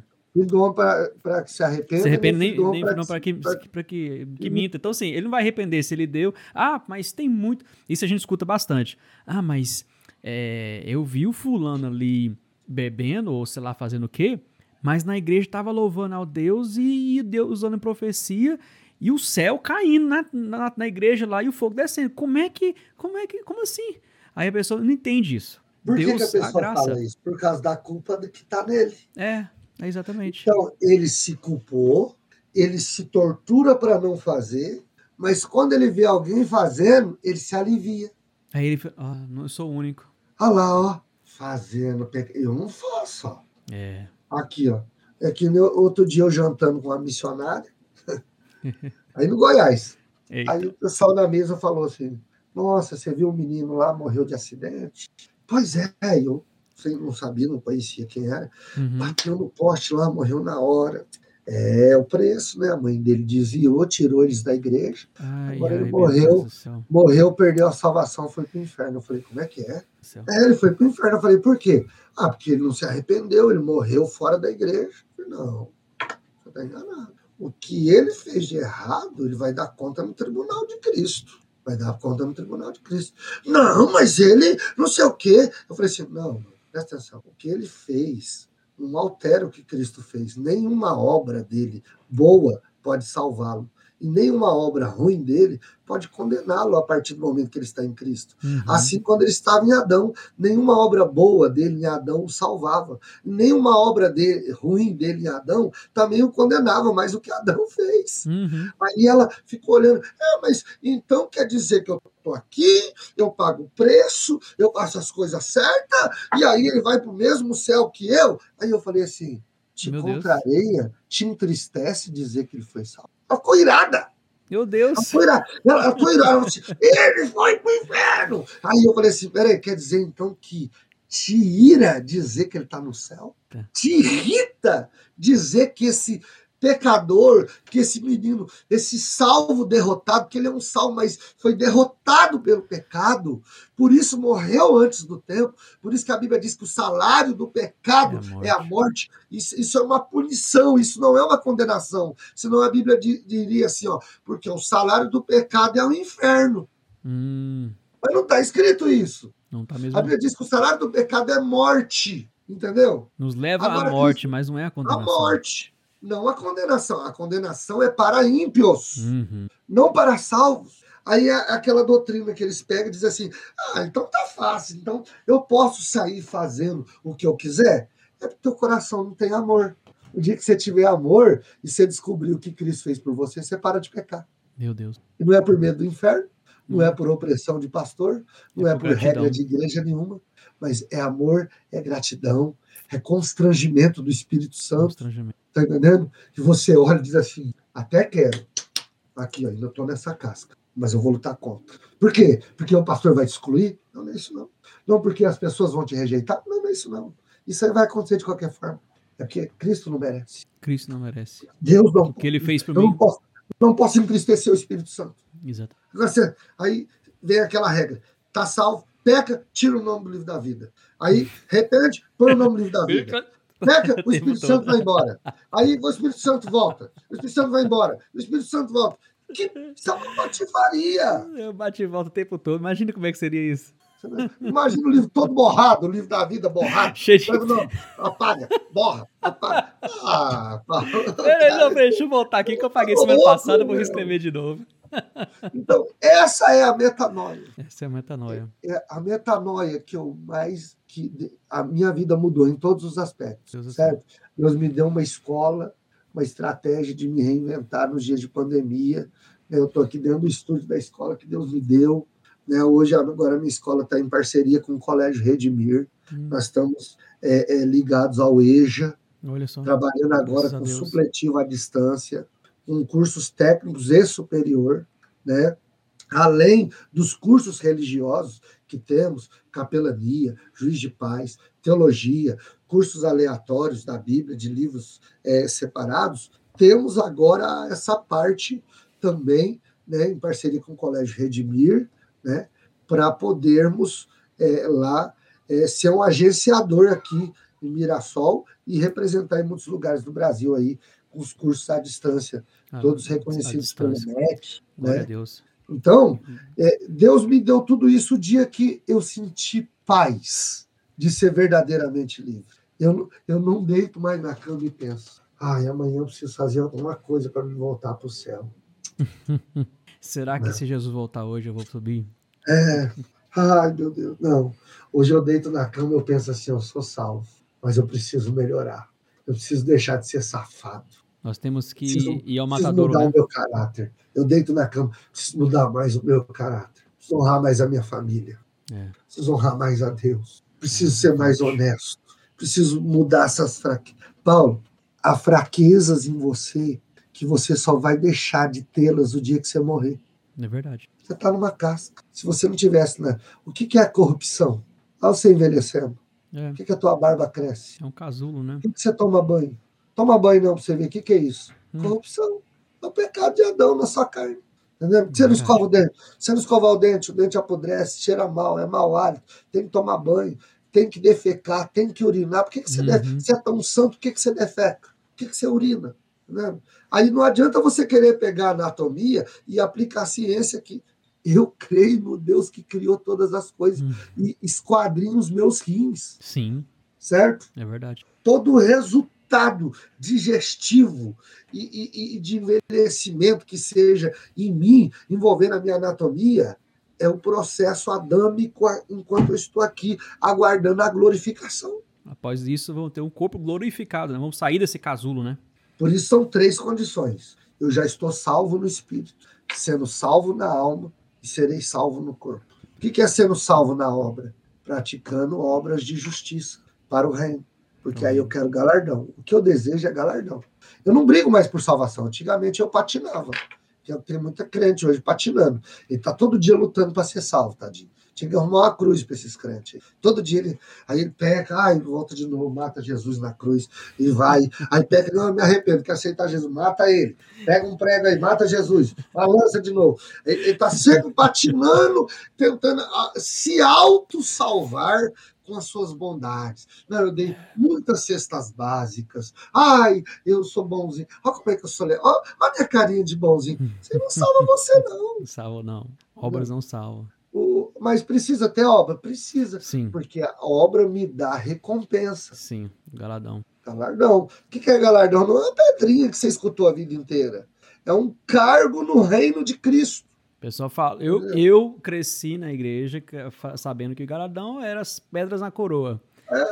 homem para que se arrependa. Se arrepende nem, nem filho para que, pra, que, que minta. Então, assim, ele não vai arrepender se ele deu. Ah, mas tem muito. Isso a gente escuta bastante. Ah, mas é, eu vi o fulano ali bebendo, ou sei lá, fazendo o quê, mas na igreja estava louvando ao Deus e, e Deus usando profecia e o céu caindo na, na, na, igreja lá e o fogo descendo. Como é que. Como é que. Como assim? Aí a pessoa não entende isso. Por Deus, que, que a pessoa a graça, fala isso? Por causa da culpa que está nele. É, é, exatamente. Então, ele se culpou, ele se tortura para não fazer, mas quando ele vê alguém fazendo, ele se alivia. Aí ele ah, não sou o único. Olha lá, ó, fazendo. Eu não faço, ó. É. Aqui, ó. É que outro dia eu jantando com uma missionária, aí no Goiás. Eita. Aí o pessoal na mesa falou assim: Nossa, você viu um menino lá, morreu de acidente? Pois é, eu não sabia, não conhecia quem era. Uhum. Bateu no poste lá, morreu na hora. É o preço, né? A mãe dele desviou, tirou eles da igreja. Ai, Agora ai, ele morreu, morreu, perdeu a salvação, foi para o inferno. Eu falei, como é que é? É, ele foi para o inferno. Eu falei, por quê? Ah, porque ele não se arrependeu, ele morreu fora da igreja. Falei, não, você está enganado. O que ele fez de errado, ele vai dar conta no tribunal de Cristo. Vai dar conta no tribunal de Cristo. Não, mas ele não sei o quê. Eu falei assim, não, presta atenção, o que ele fez não altera o que Cristo fez. Nenhuma obra dele boa pode salvá-lo e nenhuma obra ruim dele pode condená-lo a partir do momento que ele está em Cristo. Uhum. Assim, quando ele estava em Adão, nenhuma obra boa dele em Adão o salvava. Nenhuma obra de, ruim dele em Adão também o condenava, mas o que Adão fez. Uhum. Aí ela ficou olhando, é, mas então quer dizer que eu estou aqui, eu pago o preço, eu faço as coisas certas, e aí ele vai para o mesmo céu que eu? Aí eu falei assim, te Meu contraria, Deus. te entristece dizer que ele foi salvo. Ela ficou irada. Meu Deus. Ela ficou irada. Ela ficou ele foi pro inferno. Aí eu falei assim: peraí, quer dizer então que te ira dizer que ele está no céu? É. Te irrita dizer que esse pecador, que esse menino, esse salvo derrotado, que ele é um salvo, mas foi derrotado pelo pecado, por isso morreu antes do tempo, por isso que a Bíblia diz que o salário do pecado é a morte. É a morte. Isso, isso, é uma punição, isso não é uma condenação. Senão a Bíblia diria assim, ó, porque o salário do pecado é o inferno. Hum. Mas não está escrito isso. Não tá. A Bíblia diz que o salário do pecado é morte. Entendeu? Nos leva Agora, à morte, mas não é a condenação. A morte não a condenação. A condenação é para ímpios, uhum. não para salvos. Aí é aquela doutrina que eles pegam e dizem assim: ah, então tá fácil, então eu posso sair fazendo o que eu quiser. É porque teu coração não tem amor. O dia que você tiver amor e você descobrir o que Cristo fez por você, você para de pecar. Meu Deus. E não é por medo do inferno, não é por opressão de pastor, não é, é por, por regra de igreja nenhuma, mas é amor, é gratidão, é constrangimento do Espírito Santo. Constrangimento. Tá entendendo? Que você olha e diz assim: até quero. Aqui, ó, ainda estou nessa casca, mas eu vou lutar contra. Por quê? Porque o pastor vai te excluir? Não, não é isso não. Não porque as pessoas vão te rejeitar? Não, não é isso não. Isso aí vai acontecer de qualquer forma. É porque Cristo não merece. Cristo não merece. Deus não. O que ele fez por eu mim. Não posso, não posso entristecer o Espírito Santo. Exato. Agora, você, aí vem aquela regra: tá salvo, peca, tira o nome do livro da vida. Aí, repente, põe o nome do livro da vida. Peca, o Espírito Santo vai embora. Aí o Espírito Santo volta. O Espírito Santo vai embora. O Espírito Santo volta. Que, isso é uma patifaria. Eu bate e volta o tempo todo. Imagina como é que seria isso. Imagina o livro todo borrado, o livro da vida borrado. Cheio de... Não, apaga, borra, apaga. Ah, Peraí, não, deixa eu voltar aqui que eu paguei semana passada, vou escrever de novo. Então, essa é a metanoia. Essa é a metanoia. É a metanoia que eu mais. Que A minha vida mudou em todos os aspectos, Deus certo? Deus me deu uma escola, uma estratégia de me reinventar nos dias de pandemia. Eu estou aqui dentro do estúdio da escola que Deus me deu né? Hoje, agora, a minha escola está em parceria com o Colégio Redimir. Hum. Nós estamos é, é, ligados ao EJA, trabalhando agora com supletivo à distância, com cursos técnicos e superior, né? além dos cursos religiosos que temos, capelania, juiz de paz, teologia, cursos aleatórios da Bíblia, de livros é, separados, temos agora essa parte também, né, em parceria com o Colégio Redimir, né, para podermos é, lá é, ser um agenciador aqui em Mirassol e representar em muitos lugares do Brasil aí com os cursos à distância, ah, todos reconhecidos pelo MEC. Né? Deus. Então, é, Deus me deu tudo isso o dia que eu senti paz de ser verdadeiramente livre. Eu, eu não deito mais na cama e penso, ai, amanhã eu preciso fazer alguma coisa para me voltar para o céu. Será que não. se Jesus voltar hoje eu vou subir? É. Ai, meu Deus. Não. Hoje eu deito na cama e eu penso assim: eu sou salvo, mas eu preciso melhorar. Eu preciso deixar de ser safado. Nós temos que preciso, ir ao matador. mudar né? o meu caráter. Eu deito na cama, preciso mudar mais o meu caráter. Preciso honrar mais a minha família. É. Preciso honrar mais a Deus. Preciso é. ser mais honesto. Preciso mudar essas fraquezas. Paulo, há fraquezas em você que você só vai deixar de tê-las o dia que você morrer. É verdade. Você está numa casca. Se você não tivesse, né? O que, que é a corrupção? Ao você envelhecendo. É. Por que, que a tua barba cresce? É um casulo, né? Por que, que você toma banho? Toma banho não para você ver. O que, que é isso? Hum. Corrupção. É o pecado de Adão na sua carne. Entendeu? Você não escova o dente. Você não escovar o dente, o dente apodrece, cheira mal, é mau hálito. Tem que tomar banho, tem que defecar, tem que urinar. Por que, que você, uhum. você é tão santo? Por que, que você defeca? Por que, que você urina? Né? Aí não adianta você querer pegar a anatomia e aplicar a ciência que eu creio no Deus que criou todas as coisas hum. e esquadrinha os meus rins. Sim. Certo? É verdade. Todo o resultado digestivo e, e, e de envelhecimento que seja em mim, envolvendo a minha anatomia, é o processo adâmico enquanto eu estou aqui aguardando a glorificação. Após isso, vão ter um corpo glorificado, né? Vamos sair desse casulo, né? Por isso são três condições. Eu já estou salvo no espírito, sendo salvo na alma e serei salvo no corpo. O que é sendo salvo na obra? Praticando obras de justiça para o reino. Porque aí eu quero galardão. O que eu desejo é galardão. Eu não brigo mais por salvação. Antigamente eu patinava. Tem muita crente hoje patinando. Ele está todo dia lutando para ser salvo, tadinho. Tinha que arrumar uma cruz para esses crentes. Todo dia ele, aí ele peca, ai, volta de novo, mata Jesus na cruz e vai. Aí peca, não, eu me arrependo, quer aceitar Jesus, mata ele. Pega um prego aí, mata Jesus, balança de novo. Ele está sempre patinando, tentando ah, se auto-salvar com as suas bondades. Não, eu dei muitas cestas básicas. Ai, eu sou bonzinho. Olha como é que eu sou. Olha, olha a minha carinha de bonzinho. Você não salva você, não. Não salva, não. Obras não salvam. O, mas precisa ter obra? Precisa. Sim. Porque a obra me dá recompensa. Sim, galardão. Galardão. O que é galardão? Não é uma pedrinha que você escutou a vida inteira. É um cargo no reino de Cristo. O pessoal fala, eu, eu cresci na igreja sabendo que galardão era as pedras na coroa. É,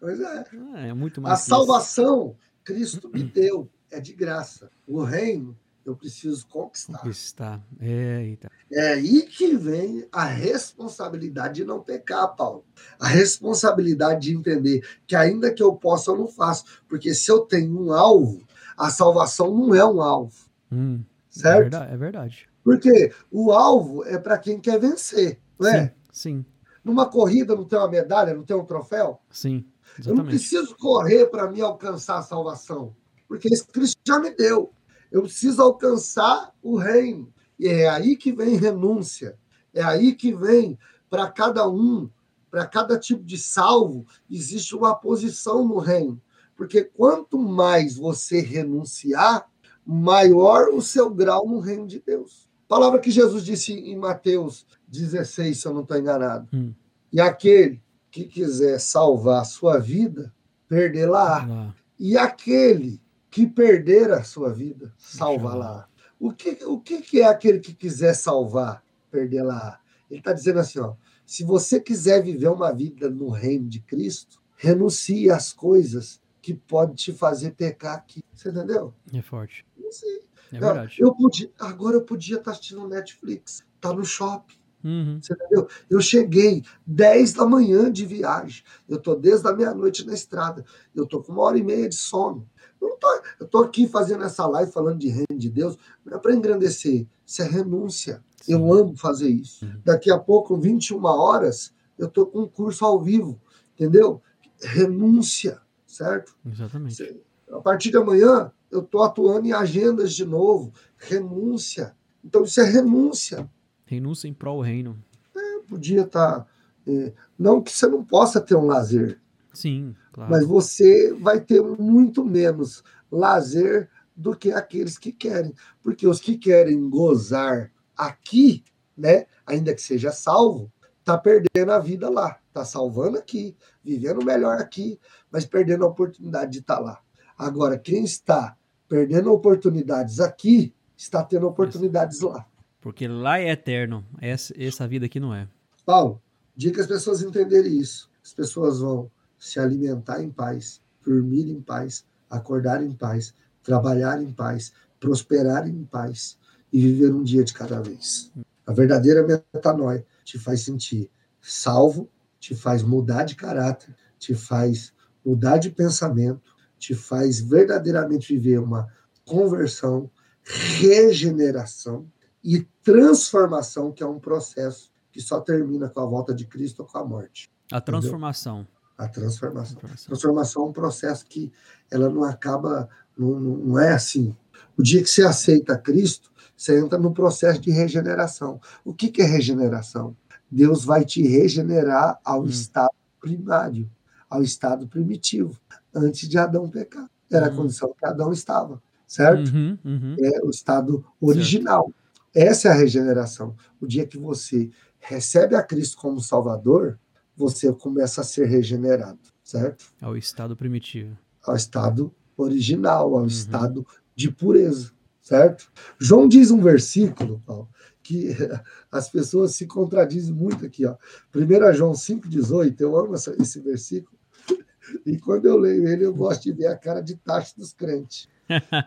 pois é. Ah, é muito mais. A salvação, Cristo me deu, é de graça. O reino eu preciso conquistar. Conquistar. Eita. É aí que vem a responsabilidade de não pecar, Paulo. A responsabilidade de entender que ainda que eu possa, eu não faço. Porque se eu tenho um alvo, a salvação não é um alvo. Hum, certo? É verdade, é verdade. Porque o alvo é para quem quer vencer, não é? Sim, sim. Numa corrida não tem uma medalha, não tem um troféu? Sim. Exatamente. Eu não preciso correr para me alcançar a salvação, porque esse Cristo já me deu. Eu preciso alcançar o reino. E é aí que vem renúncia. É aí que vem, para cada um, para cada tipo de salvo, existe uma posição no reino. Porque quanto mais você renunciar, maior o seu grau no reino de Deus. Palavra que Jesus disse em Mateus 16, se eu não estou enganado. Hum. E aquele que quiser salvar a sua vida, perdê-la. Ah. E aquele que perder a sua vida, salva-la. O que, o que é aquele que quiser salvar, perdê-la? Ele está dizendo assim: ó, se você quiser viver uma vida no reino de Cristo, renuncie às coisas que podem te fazer pecar aqui. Você entendeu? É forte. Não sei. É verdade. Eu podia, agora eu podia estar assistindo Netflix, tá no shopping. Uhum. Você entendeu? Eu cheguei 10 da manhã de viagem. Eu tô desde a meia-noite na estrada. Eu tô com uma hora e meia de sono. Eu, tô, eu tô aqui fazendo essa live falando de reino de Deus, não é para engrandecer, isso é renúncia. Eu amo fazer isso. Uhum. Daqui a pouco, 21 horas, eu tô com um curso ao vivo, entendeu? Renúncia, certo? Exatamente. A partir de amanhã, eu tô atuando em agendas de novo. Renúncia. Então, isso é renúncia. Renúncia em prol reino. É, podia estar. Tá, é, não que você não possa ter um lazer. Sim, claro. Mas você vai ter muito menos lazer do que aqueles que querem. Porque os que querem gozar aqui, né, ainda que seja salvo, tá perdendo a vida lá. Tá salvando aqui, vivendo melhor aqui, mas perdendo a oportunidade de estar tá lá. Agora, quem está perdendo oportunidades aqui, está tendo oportunidades lá. Porque lá é eterno, essa, essa vida aqui não é. Paulo, dia que as pessoas entenderem isso, as pessoas vão se alimentar em paz, dormir em paz, acordar em paz, trabalhar em paz, prosperar em paz e viver um dia de cada vez. A verdadeira metanoia te faz sentir salvo, te faz mudar de caráter, te faz mudar de pensamento, te faz verdadeiramente viver uma conversão, regeneração e transformação, que é um processo que só termina com a volta de Cristo ou com a morte. A transformação. Entendeu? A transformação. A transformação é um processo que ela não acaba, não, não é assim. O dia que você aceita Cristo, você entra no processo de regeneração. O que, que é regeneração? Deus vai te regenerar ao hum. estado primário, ao estado primitivo, antes de Adão pecar. Era a hum. condição que Adão estava, certo? Uhum, uhum. É o estado original. Certo. Essa é a regeneração. O dia que você recebe a Cristo como Salvador, você começa a ser regenerado, certo? Ao estado primitivo. Ao estado original, ao uhum. estado de pureza, certo? João diz um versículo, Paulo, que as pessoas se contradizem muito aqui, ó. 1 João 5,18, eu amo essa, esse versículo, e quando eu leio ele, eu gosto de ver a cara de taxa dos crentes,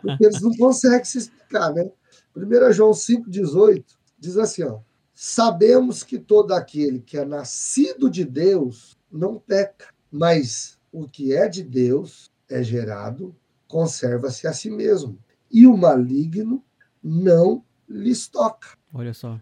porque eles não conseguem se explicar, né? 1 João 5,18 diz assim: ó, sabemos que todo aquele que é nascido de Deus não peca, mas o que é de Deus é gerado, conserva-se a si mesmo, e o maligno não lhes toca. Olha só.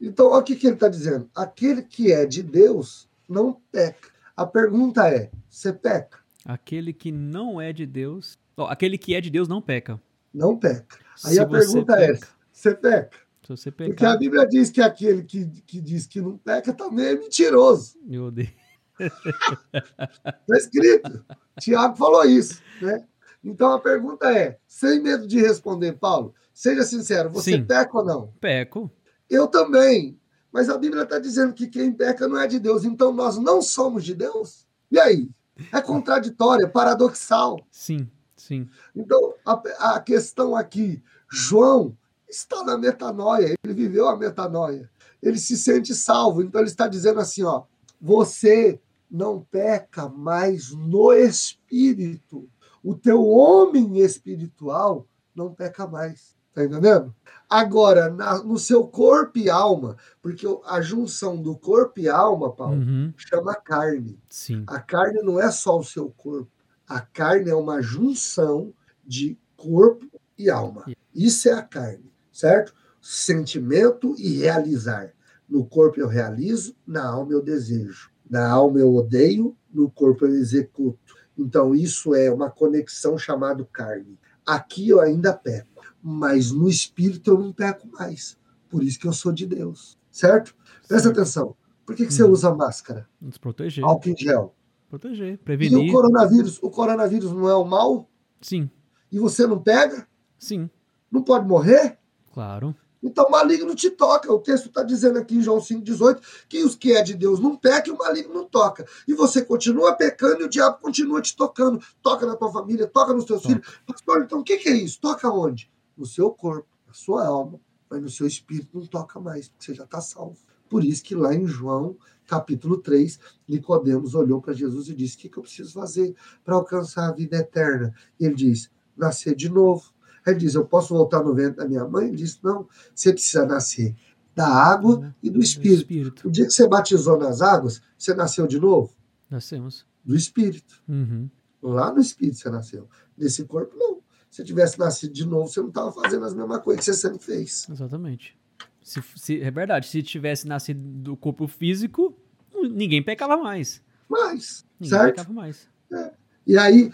Então, olha o que, que ele está dizendo. Aquele que é de Deus não peca. A pergunta é: você peca? Aquele que não é de Deus. Oh, aquele que é de Deus não peca não peca. Aí Se a pergunta é: você peca? Se você pecar... Porque a Bíblia diz que aquele que, que diz que não peca também é mentiroso. Meu odeio. Está escrito. Tiago falou isso. Né? Então a pergunta é: sem medo de responder, Paulo, seja sincero, você Sim. peca ou não? Peco. Eu também. Mas a Bíblia está dizendo que quem peca não é de Deus. Então nós não somos de Deus? E aí? É contraditório, é paradoxal. Sim. Sim. Então, a, a questão aqui, João está na metanoia, ele viveu a metanoia. Ele se sente salvo, então ele está dizendo assim, ó, você não peca mais no espírito. O teu homem espiritual não peca mais. Tá entendendo? Agora, na, no seu corpo e alma, porque a junção do corpo e alma, Paulo, uhum. chama carne. Sim. A carne não é só o seu corpo. A carne é uma junção de corpo e alma. Isso é a carne, certo? Sentimento e realizar. No corpo eu realizo, na alma eu desejo. Na alma eu odeio, no corpo eu executo. Então isso é uma conexão chamada carne. Aqui eu ainda peco, mas no espírito eu não peco mais. Por isso que eu sou de Deus, certo? Presta atenção. Por que, que você hum. usa máscara? Nos proteger. Álcool em gel. Proteger, prevenir. E o coronavírus, o coronavírus não é o mal? Sim. E você não pega? Sim. Não pode morrer? Claro. Então, o maligno te toca. O texto está dizendo aqui em João 5,18 que os que é de Deus não pecam e o maligno não toca. E você continua pecando e o diabo continua te tocando. Toca na tua família, toca nos teus toca. filhos. Pastor, então o que, que é isso? Toca onde? No seu corpo, na sua alma, mas no seu espírito não toca mais, porque você já está salvo. Por isso que lá em João, capítulo 3, Nicodemos olhou para Jesus e disse: O que, que eu preciso fazer para alcançar a vida eterna? E ele diz: nascer de novo. Ele diz: Eu posso voltar no ventre da minha mãe? Ele disse: Não, você precisa nascer da água uhum. e do espírito. espírito. O dia que você batizou nas águas, você nasceu de novo? Nascemos. Do espírito. Uhum. Lá no espírito você nasceu. Nesse corpo, não. Se tivesse nascido de novo, você não estava fazendo as mesmas coisas que você sempre fez. Exatamente. Se, se, é verdade, se tivesse nascido do corpo físico, ninguém pecava mais. Mais, ninguém certo? pecava mais. É. E aí,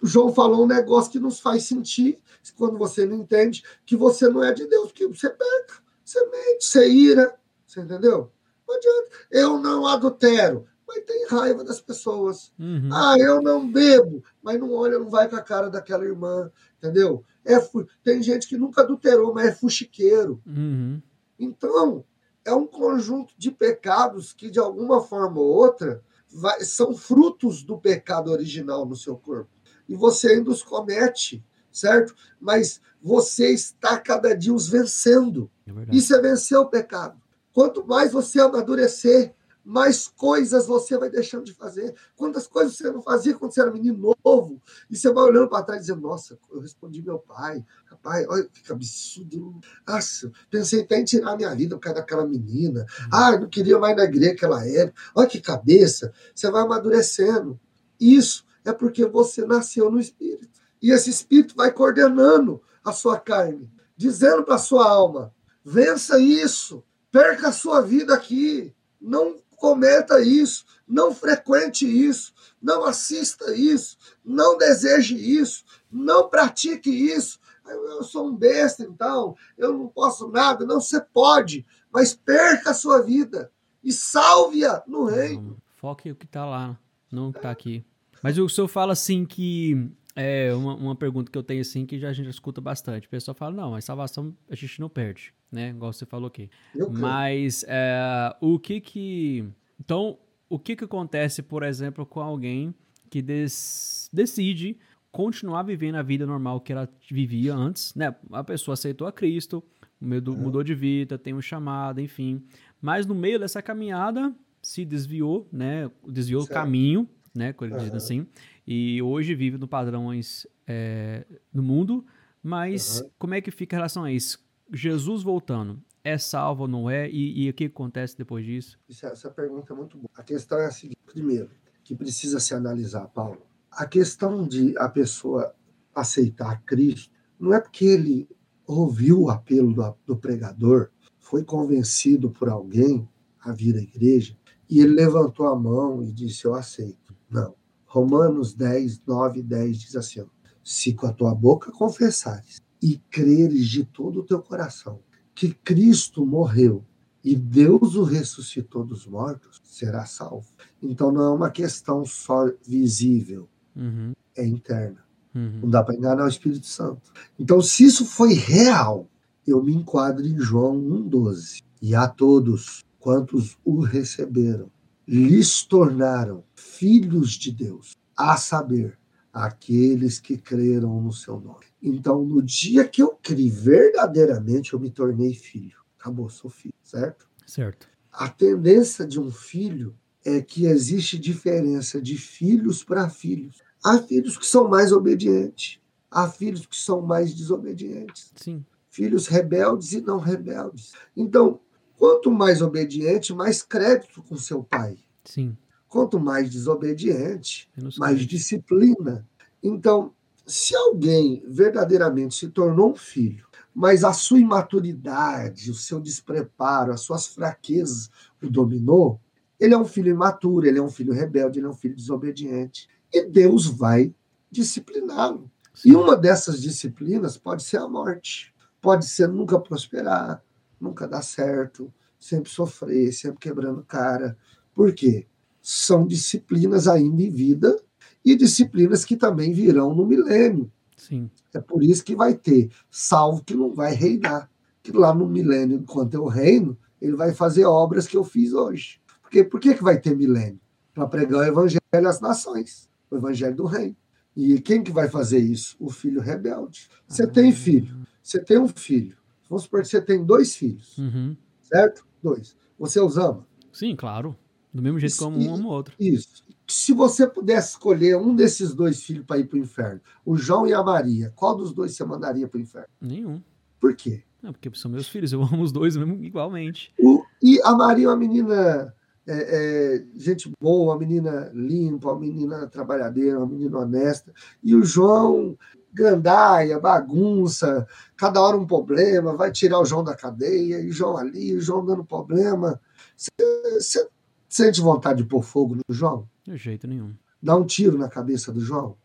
o João falou um negócio que nos faz sentir, quando você não entende, que você não é de Deus, porque você peca, você mente, você ira, você entendeu? Não adianta. Eu não adultero, mas tem raiva das pessoas. Uhum. Ah, eu não bebo, mas não olha, não vai com a cara daquela irmã, entendeu? É, tem gente que nunca adulterou, mas é fuxiqueiro. Uhum. Então, é um conjunto de pecados que, de alguma forma ou outra, vai, são frutos do pecado original no seu corpo. E você ainda os comete, certo? Mas você está cada dia os vencendo. É Isso é vencer o pecado. Quanto mais você amadurecer, mais coisas você vai deixando de fazer. Quantas coisas você não fazia quando você era menino novo, e você vai olhando para trás e dizendo, nossa, eu respondi meu pai, rapaz, olha que absurdo. Nossa, pensei até em tirar minha vida por causa daquela menina. Ah, não queria mais na igreja aquela época. Olha que cabeça. Você vai amadurecendo. Isso é porque você nasceu no Espírito. E esse Espírito vai coordenando a sua carne, dizendo para sua alma, vença isso, perca a sua vida aqui, não cometa isso, não frequente isso, não assista isso, não deseje isso, não pratique isso. Eu sou um besta, então, eu não posso nada. Não, você pode, mas perca a sua vida e salve-a no reino. Foque o que está lá, não o que está aqui. Mas o senhor fala assim que é uma, uma pergunta que eu tenho assim que já a gente escuta bastante. O pessoal fala, não, mas salvação a gente não perde, né? Igual você falou aqui. Mas é, o que que... Então, o que que acontece, por exemplo, com alguém que des, decide continuar vivendo a vida normal que ela vivia antes, né? A pessoa aceitou a Cristo, mudou, mudou de vida, tem um chamado, enfim. Mas no meio dessa caminhada se desviou, né? Desviou certo. o caminho, né? Uhum. assim. E hoje vive no padrões é, no mundo. Mas uhum. como é que fica a relação a isso? Jesus voltando, é salvo ou não é? E, e, o que acontece depois disso? Essa, essa pergunta é muito boa. A questão é a seguinte: primeiro, que precisa se analisar, Paulo. A questão de a pessoa aceitar Cristo não é porque ele ouviu o apelo do, do pregador, foi convencido por alguém a vir à igreja e ele levantou a mão e disse: Eu aceito. Não. Romanos 10, 9 e 10 diz assim: ó, Se com a tua boca confessares e creres de todo o teu coração que Cristo morreu e Deus o ressuscitou dos mortos, será salvo. Então não é uma questão só visível, uhum. é interna. Uhum. Não dá para enganar o Espírito Santo. Então, se isso foi real, eu me enquadro em João 1,12. E a todos quantos o receberam, lhes tornaram filhos de Deus, a saber, aqueles que creram no seu nome. Então, no dia que eu criei verdadeiramente, eu me tornei filho. Acabou, sou filho, certo? Certo. A tendência de um filho é que existe diferença de filhos para filhos. Há filhos que são mais obedientes, há filhos que são mais desobedientes. Sim. Filhos rebeldes e não rebeldes. Então, quanto mais obediente, mais crédito com seu pai. Sim. Quanto mais desobediente, mais disciplina. Então, se alguém verdadeiramente se tornou um filho, mas a sua imaturidade, o seu despreparo, as suas fraquezas o dominou, ele é um filho imaturo, ele é um filho rebelde, ele é um filho desobediente. E Deus vai discipliná-lo. E uma dessas disciplinas pode ser a morte. Pode ser nunca prosperar, nunca dar certo, sempre sofrer, sempre quebrando cara. Por quê? são disciplinas ainda em vida e disciplinas que também virão no milênio. Sim. É por isso que vai ter salvo que não vai reinar. Que lá no milênio, enquanto eu reino, ele vai fazer obras que eu fiz hoje. Porque, por que, que vai ter milênio? Para pregar o evangelho às nações, o evangelho do reino. E quem que vai fazer isso? O filho rebelde. Você tem ah. filho, você tem um filho. Vamos supor que você tem dois filhos, uhum. certo? Dois. Você os ama? Sim, claro. Do mesmo jeito como um ama o outro. Isso. Se você pudesse escolher um desses dois filhos para ir para o inferno, o João e a Maria, qual dos dois você mandaria para o inferno? Nenhum. Por quê? Não, porque são meus filhos, eu amo os dois mesmo, igualmente. O, e a Maria é uma menina é, é, gente boa, uma menina limpa, uma menina trabalhadeira, uma menina honesta. E o João, gandaia, bagunça, cada hora um problema, vai tirar o João da cadeia, e o João ali, o João dando problema. Você sente vontade de pôr fogo no João? De jeito nenhum. Dar um tiro na cabeça do João?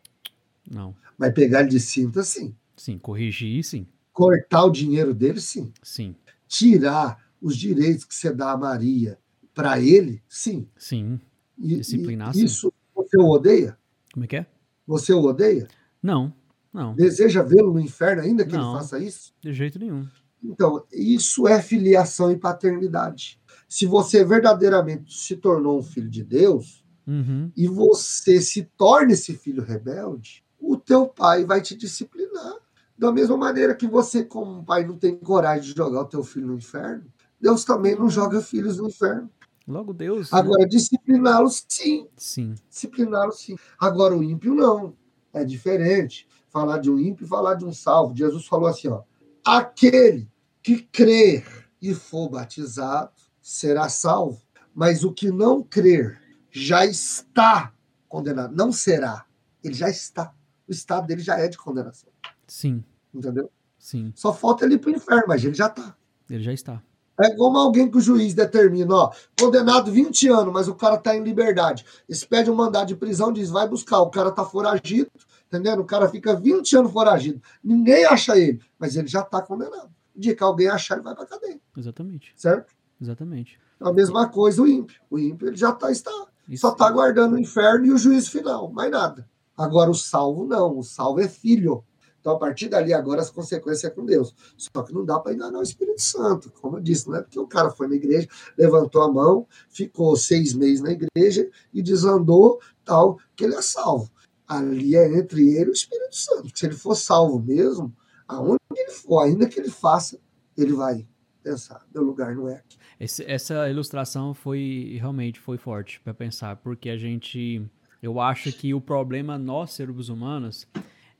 Não. Vai pegar ele de cinta, sim. Sim, corrigir, sim. Cortar o dinheiro dele, sim. Sim. Tirar os direitos que você dá a Maria para ele, sim. Sim. E, Disciplinar, e isso sim. você o odeia? Como é que é? Você o odeia? Não, não. Deseja vê-lo no inferno ainda que não, ele faça isso? De jeito nenhum. Então, isso é filiação e paternidade. Se você verdadeiramente se tornou um filho de Deus uhum. e você se torna esse filho rebelde, o teu pai vai te disciplinar. Da mesma maneira que você, como pai, não tem coragem de jogar o teu filho no inferno, Deus também não joga filhos no inferno. Logo Deus. Agora, né? discipliná-los, sim. Sim. Discipliná-los, sim. Agora, o ímpio, não. É diferente. Falar de um ímpio e falar de um salvo. Jesus falou assim: ó, aquele que crer e for batizado será salvo, mas o que não crer já está condenado. Não será. Ele já está. O estado dele já é de condenação. Sim. Entendeu? Sim. Só falta ele ir para o inferno, mas ele já está. Ele já está. É como alguém que o juiz determina, ó, condenado 20 anos, mas o cara tá em liberdade. Eles pedem um mandado de prisão, diz, vai buscar, o cara tá foragido, entendendo? O cara fica 20 anos foragido. Ninguém acha ele, mas ele já tá condenado. O dia que alguém achar, ele vai pra cadeia. Exatamente. Certo? Exatamente. A mesma coisa o ímpio. O ímpio ele já tá, está, Isso. só tá aguardando o inferno e o juízo final, mais nada. Agora o salvo não, o salvo é filho. Então, a partir dali, agora as consequências é com Deus. Só que não dá para enganar o Espírito Santo, como eu disse, não é porque o cara foi na igreja, levantou a mão, ficou seis meses na igreja e desandou, tal, que ele é salvo. Ali é entre ele e o Espírito Santo. Se ele for salvo mesmo, aonde ele for, ainda que ele faça, ele vai pensar, meu lugar não é aqui. Esse, essa ilustração foi realmente foi forte para pensar, porque a gente, eu acho que o problema nós seres humanos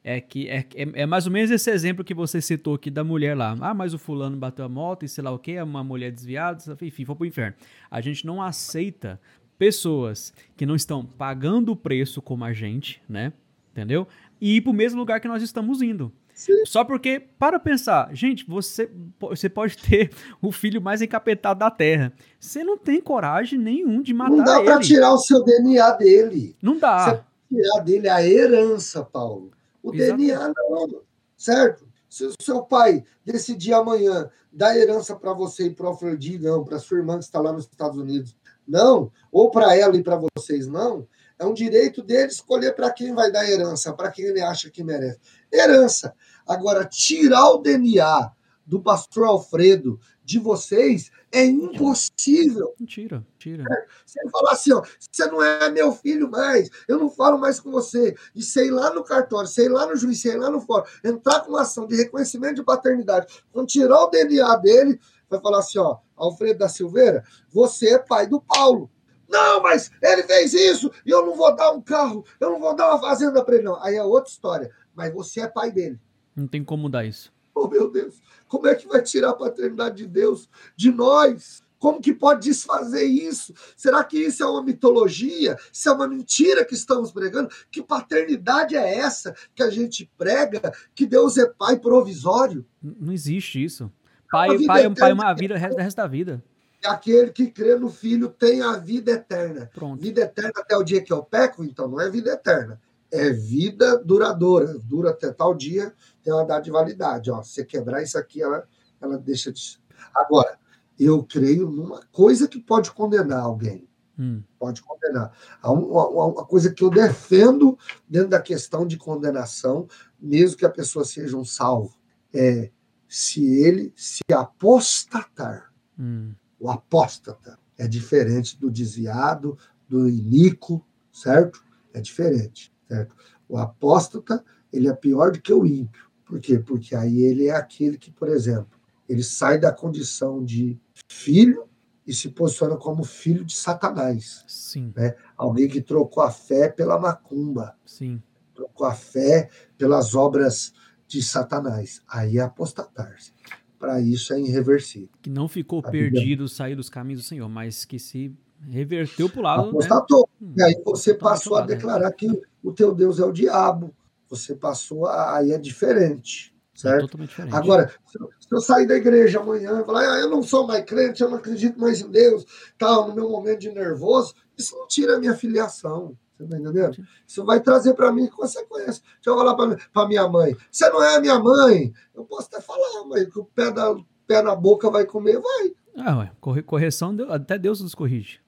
é que é, é, é, mais ou menos esse exemplo que você citou aqui da mulher lá. Ah, mas o fulano bateu a moto e sei lá o que, é uma mulher desviada, enfim, foi pro inferno. A gente não aceita pessoas que não estão pagando o preço como a gente, né? Entendeu? E ir pro mesmo lugar que nós estamos indo. Sim. Só porque, para pensar, gente, você, você pode ter o filho mais encapetado da terra. Você não tem coragem nenhum de matar ele. Não dá para tirar o seu DNA dele. Não dá. Você tirar dele a herança, Paulo. O Exatamente. DNA não, certo? Se o seu pai decidir amanhã dar herança para você e para o Afrodite, não, para sua irmã que está lá nos Estados Unidos, não, ou para ela e para vocês, não, é um direito dele escolher para quem vai dar herança, para quem ele acha que merece. Herança. Agora, tirar o DNA do pastor Alfredo de vocês é impossível. Mentira, tira. Se ele falar assim, ó, você não é meu filho mais, eu não falo mais com você, e sei lá no cartório, sei lá no juiz, sei lá no fórum, entrar com uma ação de reconhecimento de paternidade, quando tirar o DNA dele, vai falar assim, ó, Alfredo da Silveira, você é pai do Paulo. Não, mas ele fez isso e eu não vou dar um carro, eu não vou dar uma fazenda para ele, não. Aí é outra história. Mas você é pai dele. Não tem como mudar isso. Oh, meu Deus. Como é que vai tirar a paternidade de Deus de nós? Como que pode desfazer isso? Será que isso é uma mitologia? Isso é uma mentira que estamos pregando? Que paternidade é essa que a gente prega? Que Deus é pai provisório? Não existe isso. Pai, pai, é pai é uma vida, resto, resto da vida. Aquele que crê no filho tem a vida eterna. Pronto. Vida eterna até o dia que eu peco, então não é vida eterna. É vida duradoura. Dura até tal dia tem uma data de validade. Ó, se você quebrar isso aqui, ela, ela deixa de. Agora, eu creio numa coisa que pode condenar alguém. Hum. Pode condenar. Uma, uma, uma, coisa que eu defendo dentro da questão de condenação, mesmo que a pessoa seja um salvo, é se ele se apostatar. Hum. O apóstata é diferente do desviado, do inico, certo? É diferente, certo? O apóstata, ele é pior do que o ímpio. Por quê? Porque aí ele é aquele que, por exemplo, ele sai da condição de filho e se posiciona como filho de Satanás. Sim. Né? Alguém que trocou a fé pela macumba. Sim. Trocou a fé pelas obras de Satanás. Aí é apostatar-se. Para isso é irreversível. Que não ficou a perdido, Bíblia... saiu dos caminhos do Senhor, mas que se reverteu para o lado. Né? Apostatou. Né? E aí você passou a declarar que o teu Deus é o diabo. Você passou a. Aí é diferente. É certo? É totalmente diferente. Agora, se eu, se eu sair da igreja amanhã e falar, ah, eu não sou mais crente, eu não acredito mais em Deus, tal, no meu momento de nervoso, isso não tira a minha filiação. Você tá entendendo? Isso vai trazer para mim consequências. Deixa eu falar para minha mãe. Você não é minha mãe. Eu posso até falar, mas que o pé, da, pé na boca vai comer, vai. Ah, ué. Correção, até Deus nos corrige.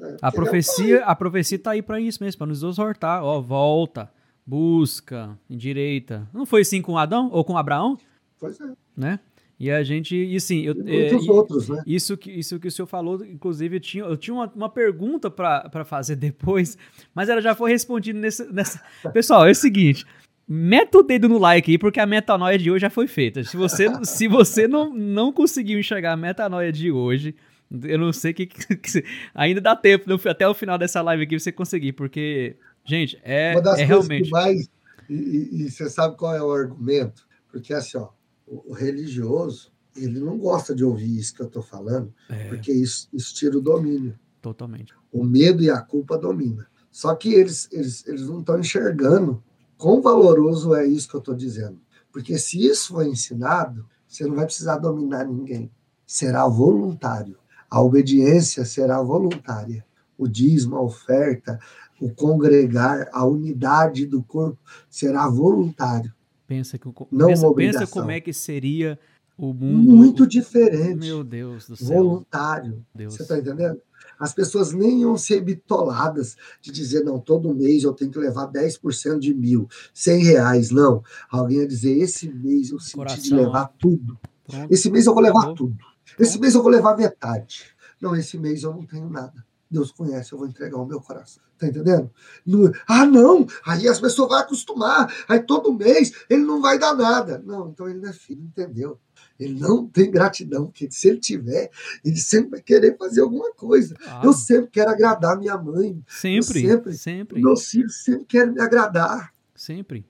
É, a profecia, a profecia tá aí para isso mesmo, para nos exortar. Ó, volta busca, direita. Não foi assim com Adão ou com Abraão? Pois é. Né? E a gente, e sim, eu, é, outros, né? isso, que, isso que o senhor falou, inclusive, eu tinha, eu tinha uma, uma pergunta para fazer depois, mas ela já foi respondida nesse, nessa. Pessoal, é o seguinte: meta o dedo no like aí, porque a metanoia de hoje já foi feita. Se você, se você não, não conseguiu enxergar a metanoia de hoje, eu não sei que, que, que ainda dá tempo até o final dessa live aqui você conseguir, porque Gente, é, Uma das é coisas realmente. Que mais, e, e, você sabe qual é o argumento? Porque assim, ó, o, religioso, ele não gosta de ouvir isso que eu estou falando, é. porque isso, isso tira o domínio. Totalmente. O medo e a culpa domina. Só que eles, eles, eles não estão enxergando quão valoroso é isso que eu estou dizendo. Porque se isso for ensinado, você não vai precisar dominar ninguém. Será voluntário. A obediência será voluntária. O dízimo, a oferta, o congregar, a unidade do corpo será voluntário. Pensa, que, não pensa, pensa como é que seria o mundo. Muito diferente. Meu Deus do céu. Voluntário. Deus. Você está entendendo? As pessoas nem iam ser bitoladas de dizer, não, todo mês eu tenho que levar 10% de mil, 100 reais. Não. Alguém ia dizer, esse mês eu senti Coração, de levar tudo. Pronto. Esse mês eu vou levar tudo. Esse mês eu vou levar metade. Não, esse mês eu não tenho nada. Deus conhece, eu vou entregar o meu coração. Tá entendendo? No, ah, não! Aí as pessoas vão acostumar. Aí todo mês ele não vai dar nada. Não, então ele não é filho, entendeu? Ele não tem gratidão, porque se ele tiver, ele sempre vai querer fazer alguma coisa. Ah. Eu sempre quero agradar minha mãe. Sempre, sempre. sempre. Meus filhos sempre querem me agradar. Sempre.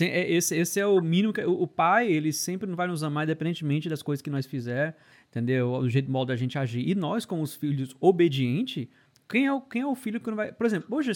É, esse, esse é o mínimo. Que, o pai, ele sempre não vai nos amar, independentemente das coisas que nós fizer entendeu? O jeito modo da gente agir. E nós, como os filhos obedientes, quem é, o, quem é o filho que não vai. Por exemplo, hoje,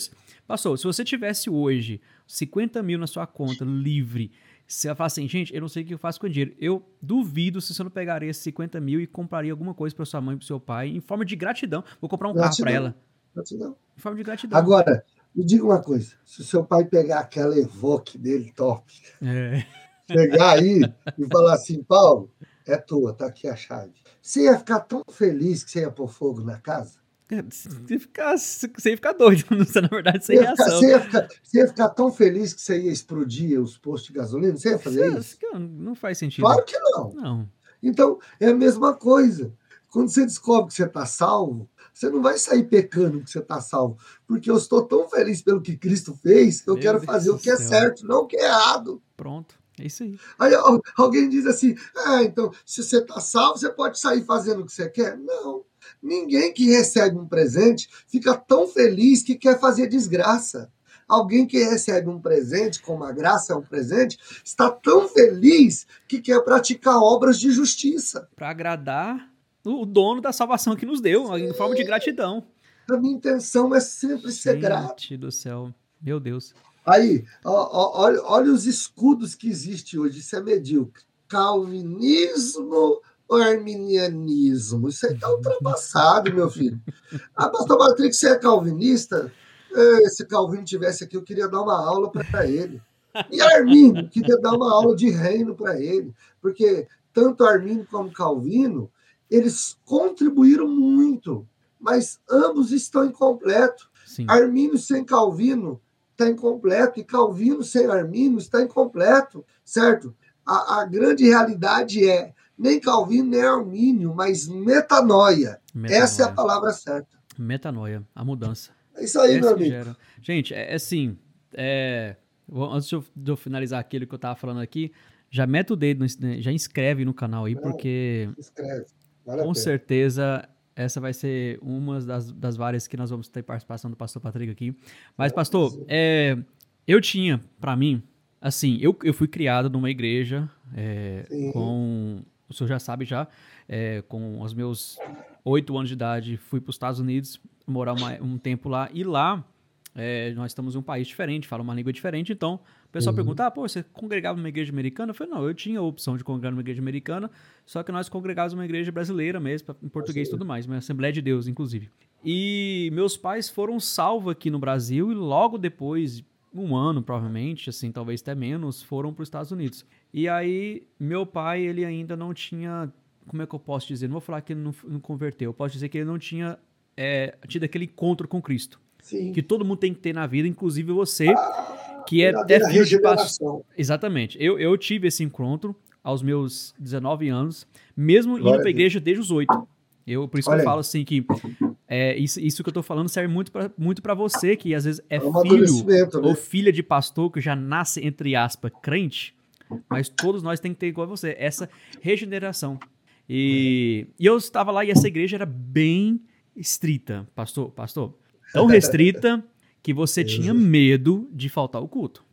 passou, se você tivesse hoje 50 mil na sua conta, livre, você vai falar assim, gente, eu não sei o que eu faço com o dinheiro. Eu duvido se você não pegaria esses 50 mil e compraria alguma coisa para sua mãe, para seu pai, em forma de gratidão. Vou comprar um gratidão, carro para ela. Gratidão. Em forma de gratidão. Agora, me diga uma coisa: se o seu pai pegar aquela Evoque dele top, é. chegar aí e falar assim, Paulo, é tua, tá aqui a chave. Você ia ficar tão feliz que você ia pôr fogo na casa? Você ia ficar, você ia ficar doido, na verdade, sem reação. Ficar, você, ia ficar, você ia ficar tão feliz que você ia explodir os postos de gasolina? Você ia fazer isso? Não faz sentido. Claro que não. Não. Então, é a mesma coisa. Quando você descobre que você está salvo, você não vai sair pecando que você está salvo. Porque eu estou tão feliz pelo que Cristo fez que eu Meu quero Deus fazer o que é certo, não o que é errado. Pronto. É isso aí. Aí alguém diz assim: ah, então, se você está salvo, você pode sair fazendo o que você quer? Não. Ninguém que recebe um presente fica tão feliz que quer fazer desgraça. Alguém que recebe um presente, como a graça é um presente, está tão feliz que quer praticar obras de justiça. Para agradar o dono da salvação que nos deu, Sim. em forma de gratidão. A minha intenção é sempre ser grato. Gente do céu. Meu Deus. Aí, ó, olha, olha os escudos que existe hoje. Isso é medíocre. Calvinismo ou arminianismo? Isso aí está ultrapassado, meu filho. Ah, pastor Patrick, você é calvinista? É, se Calvino tivesse aqui, eu queria dar uma aula para ele. E Arminio, queria dar uma aula de reino para ele. Porque tanto Arminio como Calvino, eles contribuíram muito mas ambos estão incompletos. Sim. Armínio sem Calvino está incompleto, e Calvino sem Armínio está incompleto, certo? A, a grande realidade é nem Calvino nem Armínio, mas metanoia. metanoia. Essa é a palavra certa. Metanoia, a mudança. É isso aí, meu amigo. Gente, é, é assim, é, antes de eu, de eu, finalizar aquilo que eu tava falando aqui, já mete o dedo, já inscreve no canal aí, Não, porque com certeza essa vai ser uma das, das várias que nós vamos ter participação do pastor Patrick aqui. Mas, pastor, é, eu tinha, para mim, assim, eu, eu fui criado numa igreja é, com. O senhor já sabe já, é, com os meus oito anos de idade, fui para os Estados Unidos morar uma, um tempo lá. E lá, é, nós estamos em um país diferente, fala uma língua diferente, então o pessoal uhum. pergunta, ah, pô, você congregava numa igreja americana? Eu falei, não, eu tinha a opção de congregar numa igreja americana, só que nós congregávamos numa igreja brasileira mesmo, em português e tudo mais, uma Assembleia de Deus, inclusive. E meus pais foram salvos aqui no Brasil e logo depois, um ano provavelmente, assim, talvez até menos, foram para os Estados Unidos. E aí, meu pai, ele ainda não tinha, como é que eu posso dizer? Não vou falar que ele não, não converteu, eu posso dizer que ele não tinha é, tido aquele encontro com Cristo. Sim. Que todo mundo tem que ter na vida, inclusive você. Ah que é até filho de pastor. Exatamente. Eu, eu tive esse encontro aos meus 19 anos, mesmo Glória indo para a igreja desde os 8. Eu, por isso Olha que eu falo assim que é, isso, isso que eu estou falando serve muito para muito você, que às vezes é, é filho né? ou filha de pastor que já nasce, entre aspas, crente, mas todos nós temos que ter igual a você, essa regeneração. E, e eu estava lá e essa igreja era bem estrita, pastor, pastor, tão restrita que você tinha medo de faltar o culto.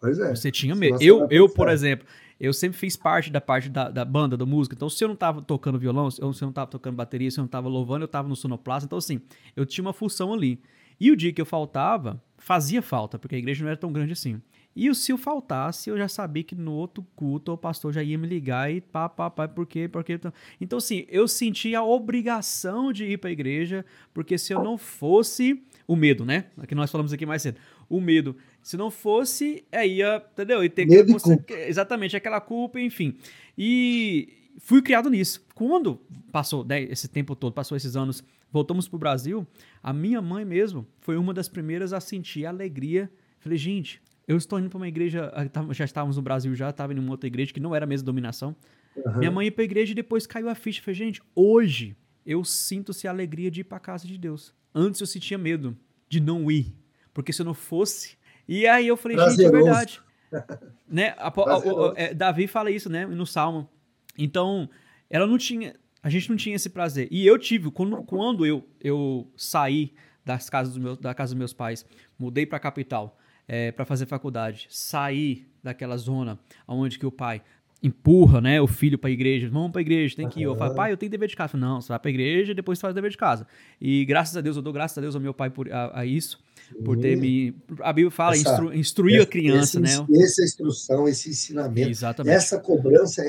Pois é. Você tinha medo. Eu, eu, por exemplo, eu sempre fiz parte da parte da, da banda, da música. Então, se eu não tava tocando violão, se eu não tava tocando bateria, se eu não tava louvando, eu tava no sonoplasta. Então, assim, eu tinha uma função ali. E o dia que eu faltava, fazia falta, porque a igreja não era tão grande assim. E se eu faltasse, eu já sabia que no outro culto o pastor já ia me ligar e pá, pá, pá, por quê? Por quê? Então, assim, eu sentia a obrigação de ir para a igreja, porque se eu não fosse, o medo, né? Que nós falamos aqui mais cedo. O medo. Se não fosse, aí ia, entendeu? E ter medo você, exatamente aquela culpa, enfim. E fui criado nisso. Quando passou né, esse tempo todo, passou esses anos, voltamos para o Brasil, a minha mãe mesmo foi uma das primeiras a sentir a alegria. Falei, gente, eu estou indo para uma igreja, ah, já estávamos no Brasil já, estava em uma outra igreja que não era a mesma dominação. Uhum. Minha mãe ia para a igreja e depois caiu a ficha. Falei, gente, hoje eu sinto-se a alegria de ir para a casa de Deus. Antes eu sentia medo de não ir, porque se eu não fosse. E aí eu falei, Prazeroso. gente, é verdade. né? A, a, a, é, Davi fala isso, né, no Salmo. Então, ela não tinha, a gente não tinha esse prazer. E eu tive, quando, quando eu, eu saí das casas do meu, da casa dos meus pais, mudei para a capital é, para fazer faculdade, saí daquela zona onde que o pai empurra, né, o filho para a igreja, vamos para a igreja, tem que ir. Eu falo, pai, eu tenho dever de casa. Não, você vai para a igreja e depois você faz o dever de casa. E graças a Deus, eu dou graças a Deus ao meu pai por a, a isso, por ter me. A Bíblia fala, essa, instru, instruir essa, a criança, né? Essa instrução, esse ensinamento, Exatamente. essa cobrança,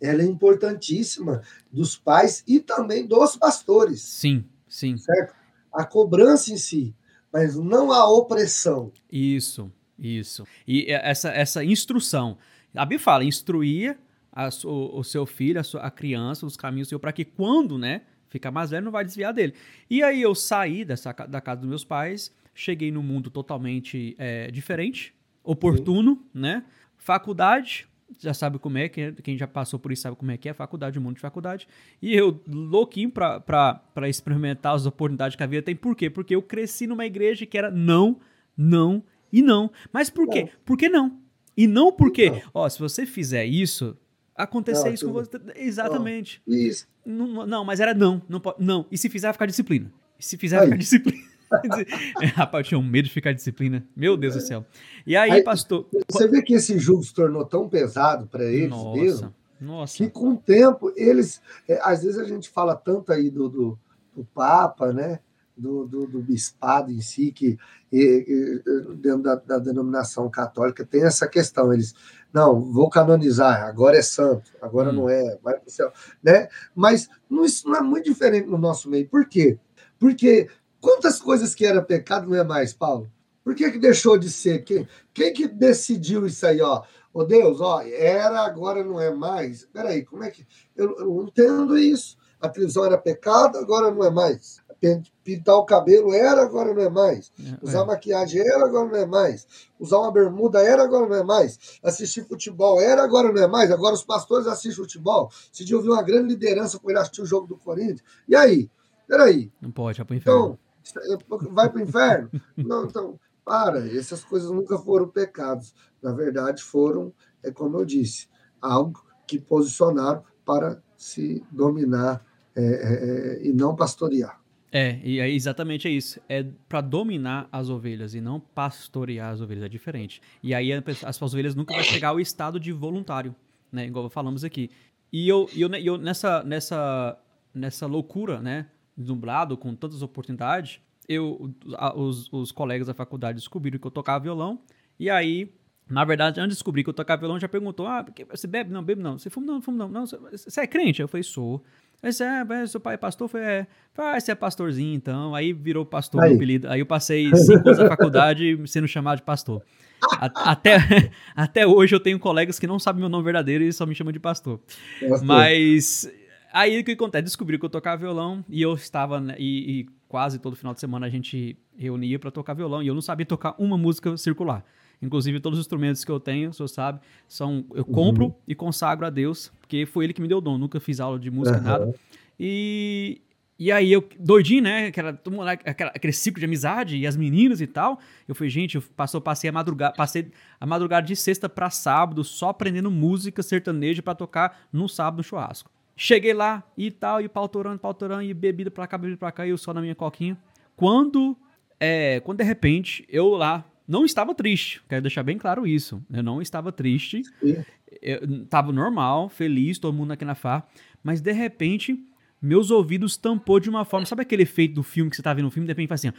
ela é importantíssima dos pais e também dos pastores. Sim, sim. Certo? A cobrança em si, mas não a opressão. Isso, isso. E essa, essa instrução. A Bíblia fala, instruir a, o, o, seu filho, a, sua, a criança, os caminhos do Senhor, para que quando, né, ficar mais velho, não vai desviar dele. E aí eu saí dessa, da casa dos meus pais, cheguei num mundo totalmente é, diferente, oportuno, Sim. né? Faculdade, já sabe como é, quem já passou por isso sabe como é que é, faculdade, um mundo de faculdade. E eu, louquinho para experimentar as oportunidades que a vida tem. Por quê? Porque eu cresci numa igreja que era não, não e não. Mas por quê? Não. Por que não? E não porque, não. ó, se você fizer isso, acontecer não, isso com você. Exatamente. Não, isso. Não, não, mas era não, não pode. Não. E se fizer, vai ficar disciplina. E se fizer, vai ficar disciplina. Rapaz, eu tinha um medo de ficar disciplina. Meu Deus é. do céu. E aí, aí, pastor. Você vê que esse jogo se tornou tão pesado para eles nossa, mesmo. Nossa. Que com o tempo, eles. É, às vezes a gente fala tanto aí do, do, do Papa, né? do, do, do bispado em si, que e, e, dentro da, da, denominação católica tem essa questão. Eles, não, vou canonizar, agora é santo, agora hum. não é, vai para o céu. Né? Mas não, isso não é muito diferente no nosso meio. Por quê? Porque quantas coisas que era pecado não é mais, Paulo? Por que, que deixou de ser? Quem, quem que decidiu isso aí, ó? Ô Deus, ó, era, agora não é mais. Peraí, como é que. Eu, eu não entendo isso. A televisão era pecado, agora não é mais pintar o cabelo era, agora não é mais. É, Usar é. maquiagem era, agora não é mais. Usar uma bermuda era, agora não é mais. Assistir futebol era, agora não é mais. Agora os pastores assistem futebol. Se dia eu vi uma grande liderança com ele assistir o jogo do Corinthians. E aí? Peraí. Não pode, vai pro inferno. Então, vai pro inferno? não, então, para. Essas coisas nunca foram pecados. Na verdade, foram, é como eu disse, algo que posicionaram para se dominar é, é, é, e não pastorear. É, e é exatamente isso. É para dominar as ovelhas e não pastorear as ovelhas. É diferente. E aí as ovelhas nunca vão chegar ao estado de voluntário, né? Igual falamos aqui. E eu, eu, eu nessa, nessa, nessa loucura, né? Nublado, com tantas oportunidades, eu, os, os colegas da faculdade descobriram que eu tocava violão. E aí na verdade, antes de descobrir que eu tocava violão, já perguntou: ah, você bebe? Não, bebe não. Você fuma? Não, fuma não. não você é crente? Eu falei: sou. Aí você é, seu pai é pastor? Eu falei: é. Ah, você é pastorzinho então. Aí virou pastor aí. apelido. Aí eu passei cinco anos na faculdade sendo chamado de pastor. até, até hoje eu tenho colegas que não sabem meu nome verdadeiro e só me chamam de pastor. pastor. Mas aí o que acontece? Descobri que eu tocava violão e eu estava. Né, e, e quase todo final de semana a gente reunia para tocar violão e eu não sabia tocar uma música circular. Inclusive, todos os instrumentos que eu tenho, o senhor sabe, são eu compro uhum. e consagro a Deus, porque foi ele que me deu o dom. Nunca fiz aula de música, uhum. nada. E, e aí eu, doidinho, né? Aquela, aquela, aquele ciclo de amizade e as meninas e tal. Eu falei, gente, eu passou, passei a madrugada, passei a madrugada de sexta para sábado só aprendendo música sertaneja para tocar no sábado no churrasco. Cheguei lá e tal, e pautorando, pautorando, e bebida pra cá, bebida pra cá, e eu só na minha coquinha. Quando, é, quando de repente, eu lá, não estava triste, quero deixar bem claro isso. Eu não estava triste, estava normal, feliz, todo mundo aqui na FA, mas de repente meus ouvidos tampou de uma forma. Sabe aquele efeito do filme que você tá vendo no filme, de repente faz assim,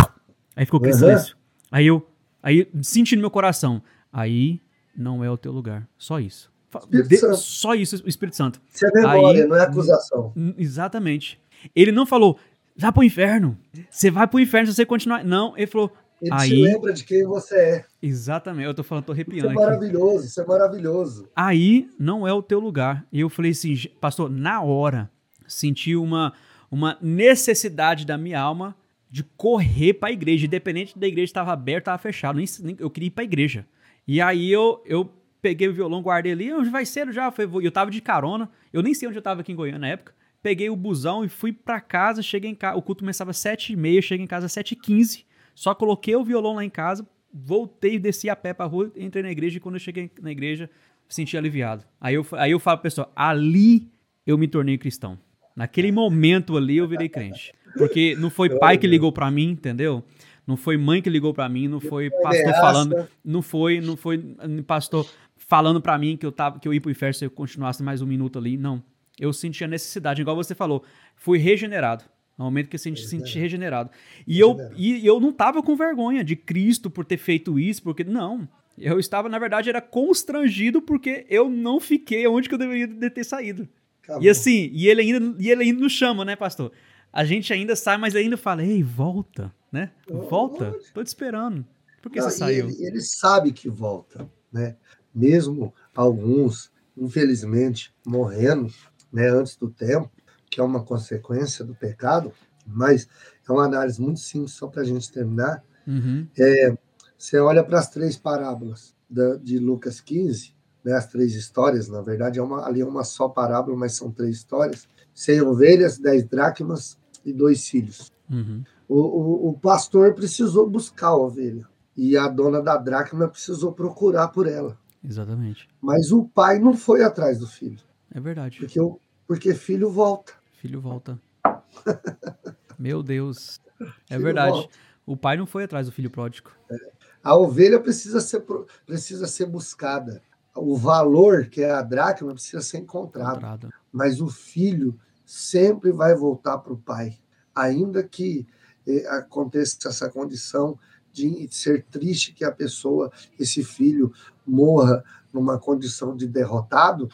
ó, aí ficou aquele uhum. Aí eu, aí senti no meu coração, aí não é o teu lugar, só isso. De, só isso, o Espírito Santo. Isso é memória, aí, não é acusação. Exatamente. Ele não falou, vai pro inferno. Você vai pro inferno se você continuar. Não, ele falou, ele aí, te lembra de quem você é. Exatamente, eu tô falando, tô arrepiando. Isso é maravilhoso, aqui. isso é maravilhoso. Aí não é o teu lugar. E eu falei assim, pastor, na hora, senti uma, uma necessidade da minha alma de correr para a igreja, independente da igreja estava aberta, estava fechada, eu queria ir para a igreja. E aí eu, eu peguei o violão, guardei ali, onde vai ser já? Eu tava de carona, eu nem sei onde eu tava aqui em Goiânia na época. Peguei o busão e fui para casa, cheguei em casa, o culto começava às 7h30, cheguei em casa às 7h15 só coloquei o violão lá em casa, voltei, desci a pé pra rua, entrei na igreja e quando eu cheguei na igreja, senti aliviado. Aí eu, aí eu falo pra pessoa, ali eu me tornei cristão. Naquele momento ali eu virei crente. Porque não foi pai que ligou para mim, entendeu? Não foi mãe que ligou para mim, não foi pastor falando, não foi, não foi pastor falando para mim que eu tava que eu ia pro inferno se eu continuasse mais um minuto ali, não. Eu senti a necessidade, igual você falou, fui regenerado. No momento que você se sente regenerado. E eu, e eu não tava com vergonha de Cristo por ter feito isso, porque. Não. Eu estava, na verdade, era constrangido porque eu não fiquei onde que eu deveria ter saído. Acabou. E assim, e ele, ainda, e ele ainda nos chama, né, pastor? A gente ainda sai, mas ele ainda fala: Ei, volta, né? Volta, tô te esperando. Por que não, você saiu? Ele, ele sabe que volta, né? Mesmo alguns, infelizmente, morrendo né, antes do tempo, que é uma consequência do pecado, mas é uma análise muito simples, só para a gente terminar. Uhum. É, você olha para as três parábolas da, de Lucas 15, né, as três histórias, na verdade, é uma, ali é uma só parábola, mas são três histórias: cem ovelhas, dez dracmas e dois filhos. Uhum. O, o, o, pastor precisou buscar a ovelha e a dona da dracma precisou procurar por ela. Exatamente. Mas o pai não foi atrás do filho. É verdade. Porque, porque filho volta filho volta. Meu Deus. É verdade. Volta. O pai não foi atrás do filho pródigo. É. A ovelha precisa ser, precisa ser buscada. O valor, que é a dracma, precisa ser encontrado. Encontrado. Mas o filho sempre vai voltar para o pai. Ainda que eh, aconteça essa condição de ser triste que a pessoa, esse filho, morra numa condição de derrotado,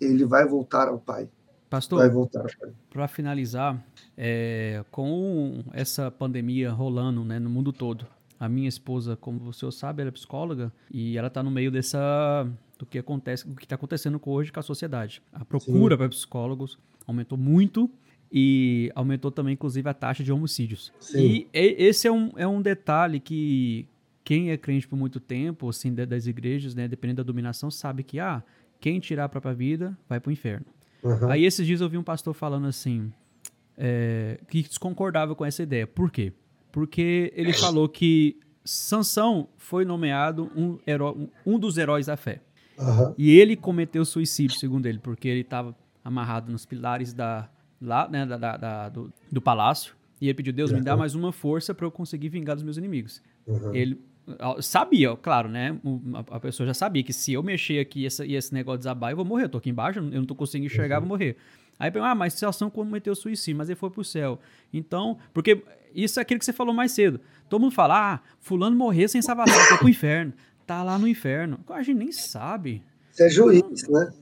ele vai voltar ao pai. Pastor, vai voltar. Para finalizar, é, com essa pandemia rolando né, no mundo todo, a minha esposa, como o senhor sabe, ela é psicóloga e ela está no meio dessa do que acontece, o que está acontecendo hoje com a sociedade. A procura para psicólogos aumentou muito e aumentou também, inclusive, a taxa de homicídios. Sim. E esse é um, é um detalhe que quem é crente por muito tempo, assim, das igrejas, né, dependendo da dominação, sabe que, ah, quem tirar a própria vida vai para o inferno. Uhum. Aí esses dias eu vi um pastor falando assim, é, que desconcordava com essa ideia. Por quê? Porque ele falou que Sansão foi nomeado um, herói, um dos heróis da fé. Uhum. E ele cometeu suicídio, segundo ele, porque ele estava amarrado nos pilares da, lá, né, da, da, da do, do, palácio. E ele pediu, Deus, me dá mais uma força para eu conseguir vingar dos meus inimigos. Uhum. Ele sabia, claro, né? A pessoa já sabia que se eu mexer aqui e esse, negócio desabar, eu vou morrer. Eu tô aqui embaixo, eu não tô conseguindo enxergar, uhum. vou morrer. Aí, ah, mas situação cometeu suicídio, mas ele foi pro céu. Então, porque isso é aquilo que você falou mais cedo. Todo mundo fala, ah, fulano morreu sem salvação, foi pro inferno. Tá lá no inferno. A gente nem sabe. Você é juiz, né?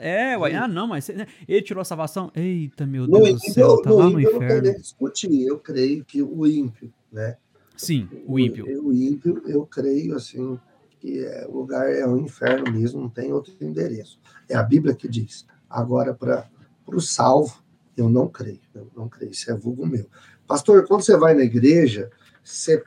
É, ué, ah, não, mas ele tirou a salvação? Eita, meu Deus no do céu, tá no lá no inferno. Eu não discutir, eu creio que o ímpio, né? Sim, o ímpio. O, o ímpio, eu creio, assim, que é, o lugar é o inferno mesmo, não tem outro endereço. É a Bíblia que diz. Agora, para o salvo, eu não creio, eu não creio, isso é vulgo meu. Pastor, quando você vai na igreja, você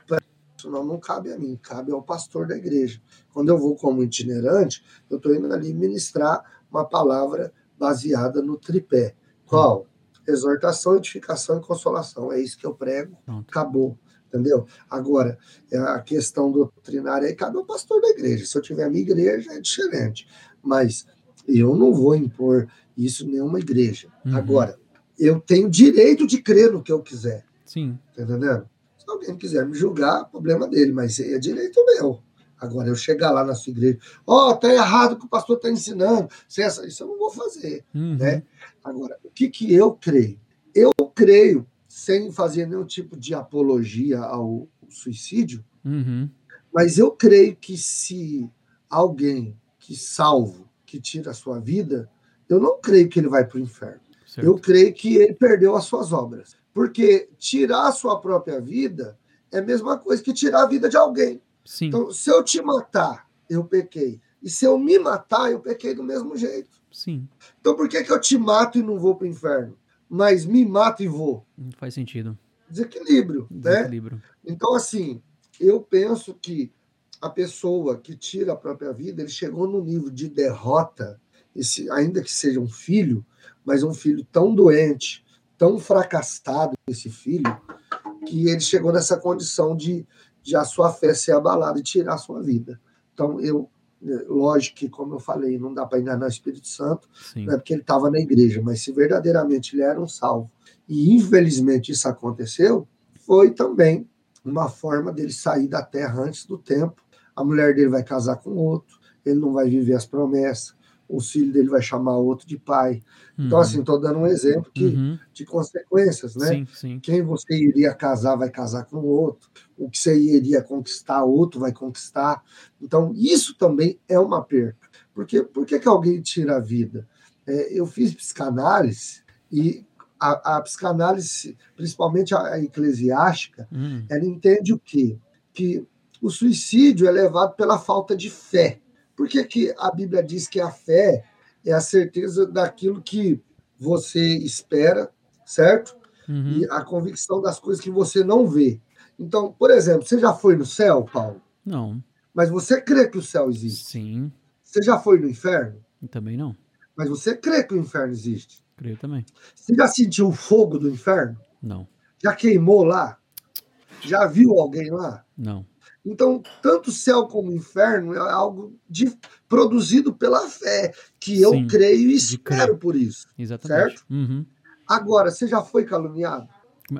isso não, não cabe a mim, cabe ao pastor da igreja. Quando eu vou como itinerante, eu estou indo ali ministrar uma palavra baseada no tripé. Qual? Exortação, edificação e consolação. É isso que eu prego. Acabou. Entendeu? Agora, é a questão doutrinária aí cabe ao pastor da igreja. Se eu tiver a minha igreja, é diferente. Mas eu não vou impor isso em nenhuma igreja. Uhum. Agora, eu tenho direito de crer no que eu quiser. Sim. Tá entendendo? Se alguém quiser me julgar, problema dele, mas é direito meu. Agora, eu chegar lá na sua igreja, ó, oh, tá errado o que o pastor está ensinando, isso eu não vou fazer. Uhum. Né? Agora, o que, que eu creio? Eu creio, sem fazer nenhum tipo de apologia ao suicídio, uhum. mas eu creio que se alguém que salvo, que tira a sua vida, eu não creio que ele vai para o inferno. Certo. Eu creio que ele perdeu as suas obras. Porque tirar a sua própria vida é a mesma coisa que tirar a vida de alguém. Sim. Então, se eu te matar, eu pequei. E se eu me matar, eu pequei do mesmo jeito. Sim. Então, por que, que eu te mato e não vou para o inferno? Mas me mato e vou? Não faz sentido. Desequilíbrio, Desequilíbrio. né? Então, assim, eu penso que a pessoa que tira a própria vida, ele chegou no nível de derrota, esse, ainda que seja um filho, mas um filho tão doente, tão fracassado esse filho que ele chegou nessa condição de, de a sua fé ser abalada e tirar a sua vida. Então, eu, lógico que, como eu falei, não dá para enganar o Espírito Santo, Sim. não é porque ele estava na igreja, mas se verdadeiramente ele era um salvo, e infelizmente isso aconteceu, foi também uma forma dele sair da terra antes do tempo. A mulher dele vai casar com outro, ele não vai viver as promessas, o filho dele vai chamar outro de pai. Então, uhum. Então, assim, estou dando um exemplo que, uhum. de consequências, né? Sim, sim. Quem você iria casar vai casar com outro, o que você iria conquistar, outro vai conquistar. Então, isso também é uma perca. Porque, por que, que alguém tira a vida? É, eu fiz psicanálise e a, a psicanálise, principalmente a, a eclesiástica, uhum. ela entende o quê? Que o suicídio é levado pela falta de fé. Por que, que a Bíblia diz que a fé é a certeza daquilo que você espera, certo? Uhum. E a convicção das coisas que você não vê. Então, por exemplo, você já foi no céu, Paulo? Não. Mas você crê que o céu existe? Sim. Você já foi no inferno? Também não. Mas você crê que o inferno existe? Creio também. Você já sentiu o fogo do inferno? Não. Já queimou lá? Já viu alguém lá? Não. Então, tanto céu como inferno é algo de, produzido pela fé, que eu Sim, creio e espero por isso. Exatamente. Certo? Uhum. Agora, você já foi caluniado?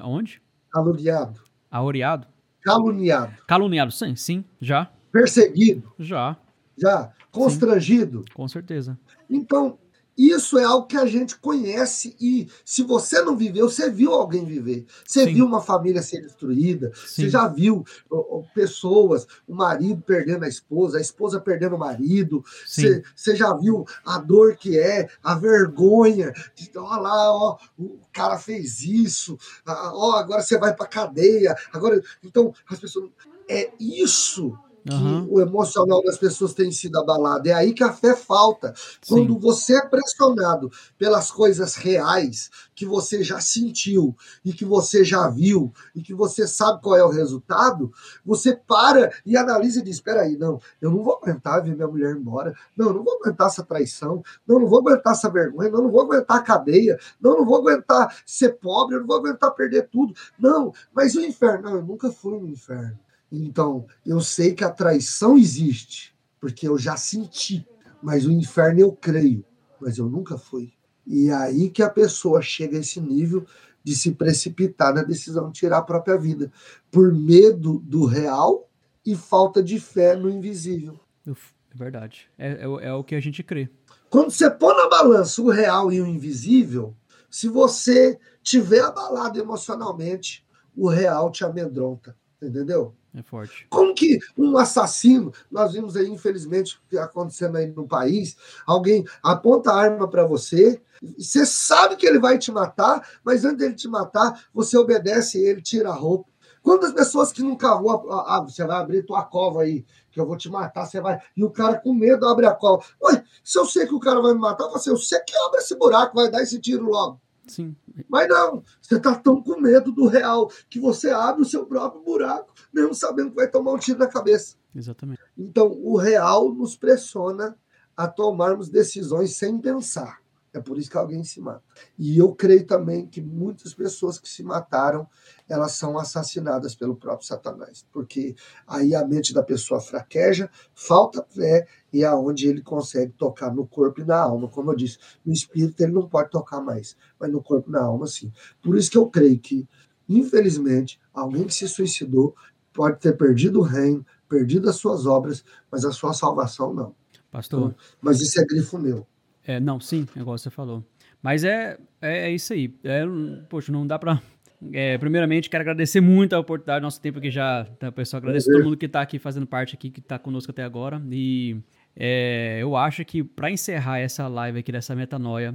Onde? Caluniado. Aoreado? Caluniado. Caluniado, sim, sim, já. Perseguido? Já. Já. Constrangido? Sim, com certeza. Então, isso é algo que a gente conhece e se você não viveu, você viu alguém viver. Você Sim. viu uma família ser destruída, Sim. você já viu pessoas, o marido perdendo a esposa, a esposa perdendo o marido, você, você, já viu a dor que é, a vergonha, de, ó lá, ó, o cara fez isso, ó, agora você vai para cadeia, agora, então as pessoas é isso que uhum. o emocional das pessoas tem sido abalado. É aí que a fé falta. Quando Sim. você é pressionado pelas coisas reais que você já sentiu e que você já viu e que você sabe qual é o resultado, você para e analisa e diz: espera aí, não, eu não vou aguentar ver minha mulher embora, não, eu não vou aguentar essa traição, não, eu não vou aguentar essa vergonha, não, eu não vou aguentar a cadeia, não, eu não vou aguentar ser pobre, eu não vou aguentar perder tudo. Não, mas o inferno, não, eu nunca fui no inferno. Então, eu sei que a traição existe, porque eu já senti, mas o inferno eu creio, mas eu nunca fui. E é aí que a pessoa chega a esse nível de se precipitar na decisão de tirar a própria vida, por medo do real e falta de fé no invisível. É verdade. É, é, é o que a gente crê. Quando você põe na balança o real e o invisível, se você tiver abalado emocionalmente, o real te amedronta, entendeu? É forte. Como que um assassino, nós vimos aí, infelizmente, acontecendo aí no país, alguém aponta a arma para você, você sabe que ele vai te matar, mas antes dele te matar, você obedece ele, tira a roupa. Quantas pessoas que nunca vão, ah, você vai abrir tua cova aí, que eu vou te matar, você vai. E o cara com medo abre a cova. Oi, se eu sei que o cara vai me matar, você, eu sei que abre esse buraco, vai dar esse tiro logo. Sim. Mas não, você está tão com medo do real que você abre o seu próprio buraco, mesmo sabendo que vai tomar um tiro na cabeça. Exatamente. Então, o real nos pressiona a tomarmos decisões sem pensar. É por isso que alguém se mata. E eu creio também que muitas pessoas que se mataram, elas são assassinadas pelo próprio Satanás, porque aí a mente da pessoa fraqueja, falta fé e é onde ele consegue tocar no corpo e na alma. Como eu disse, no espírito ele não pode tocar mais, mas no corpo e na alma sim. Por isso que eu creio que, infelizmente, alguém que se suicidou pode ter perdido o reino, perdido as suas obras, mas a sua salvação não. Pastor. Então, mas isso é grifo meu. É, não, sim, igual você falou. Mas é, é, é isso aí. É, poxa, não dá pra. É, primeiramente, quero agradecer muito a oportunidade, nosso tempo aqui já. Tá, pessoal, agradeço a todo mundo que está aqui fazendo parte aqui, que está conosco até agora. E é, eu acho que para encerrar essa live aqui dessa metanoia,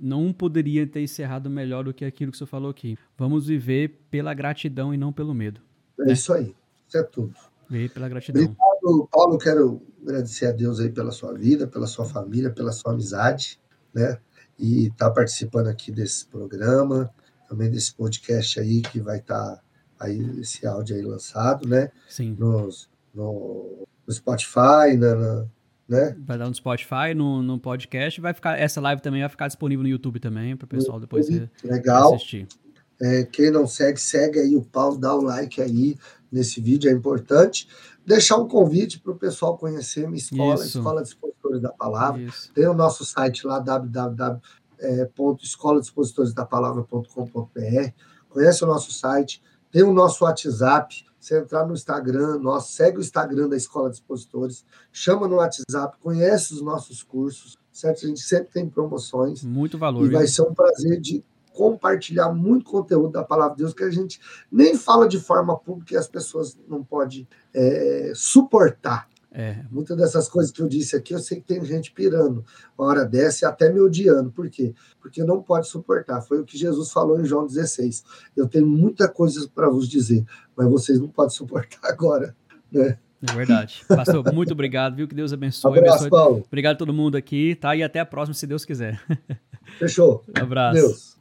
não poderia ter encerrado melhor do que aquilo que você falou aqui. Vamos viver pela gratidão e não pelo medo. É né? isso aí. Isso é tudo. Viver pela gratidão. Obrigado, Paulo. Quero agradecer a Deus aí pela sua vida, pela sua família, pela sua amizade, né? E estar tá participando aqui desse programa, também desse podcast aí que vai estar tá aí esse áudio aí lançado, né? Sim. Nos, no, no Spotify, na, na, né? Vai dar no Spotify, no, no podcast, vai ficar essa live também vai ficar disponível no YouTube também para o pessoal depois Legal. assistir. É, quem não segue, segue aí o Paulo, dá o like aí nesse vídeo, é importante deixar um convite para o pessoal conhecer minha escola, Isso. Escola de Expositores da Palavra. Isso. Tem o nosso site lá, www.escoladexpositoresdapalavra.com.br. Conhece o nosso site, tem o nosso WhatsApp. Você entrar no Instagram, nosso, segue o Instagram da Escola de Expositores, chama no WhatsApp, conhece os nossos cursos, certo? A gente sempre tem promoções. Muito valor. E viu? vai ser um prazer de compartilhar muito conteúdo da palavra de Deus que a gente nem fala de forma pública e as pessoas não podem é, suportar. É. Muitas dessas coisas que eu disse aqui, eu sei que tem gente pirando. Uma hora dessa e até me odiando. Por quê? Porque não pode suportar. Foi o que Jesus falou em João 16. Eu tenho muita coisa para vos dizer, mas vocês não podem suportar agora. Né? É verdade. Pastor, muito obrigado, viu? Que Deus abençoe. Abraço, abençoe. Paulo. Obrigado a todo mundo aqui, tá? E até a próxima, se Deus quiser. Fechou. Um abraço. Deus.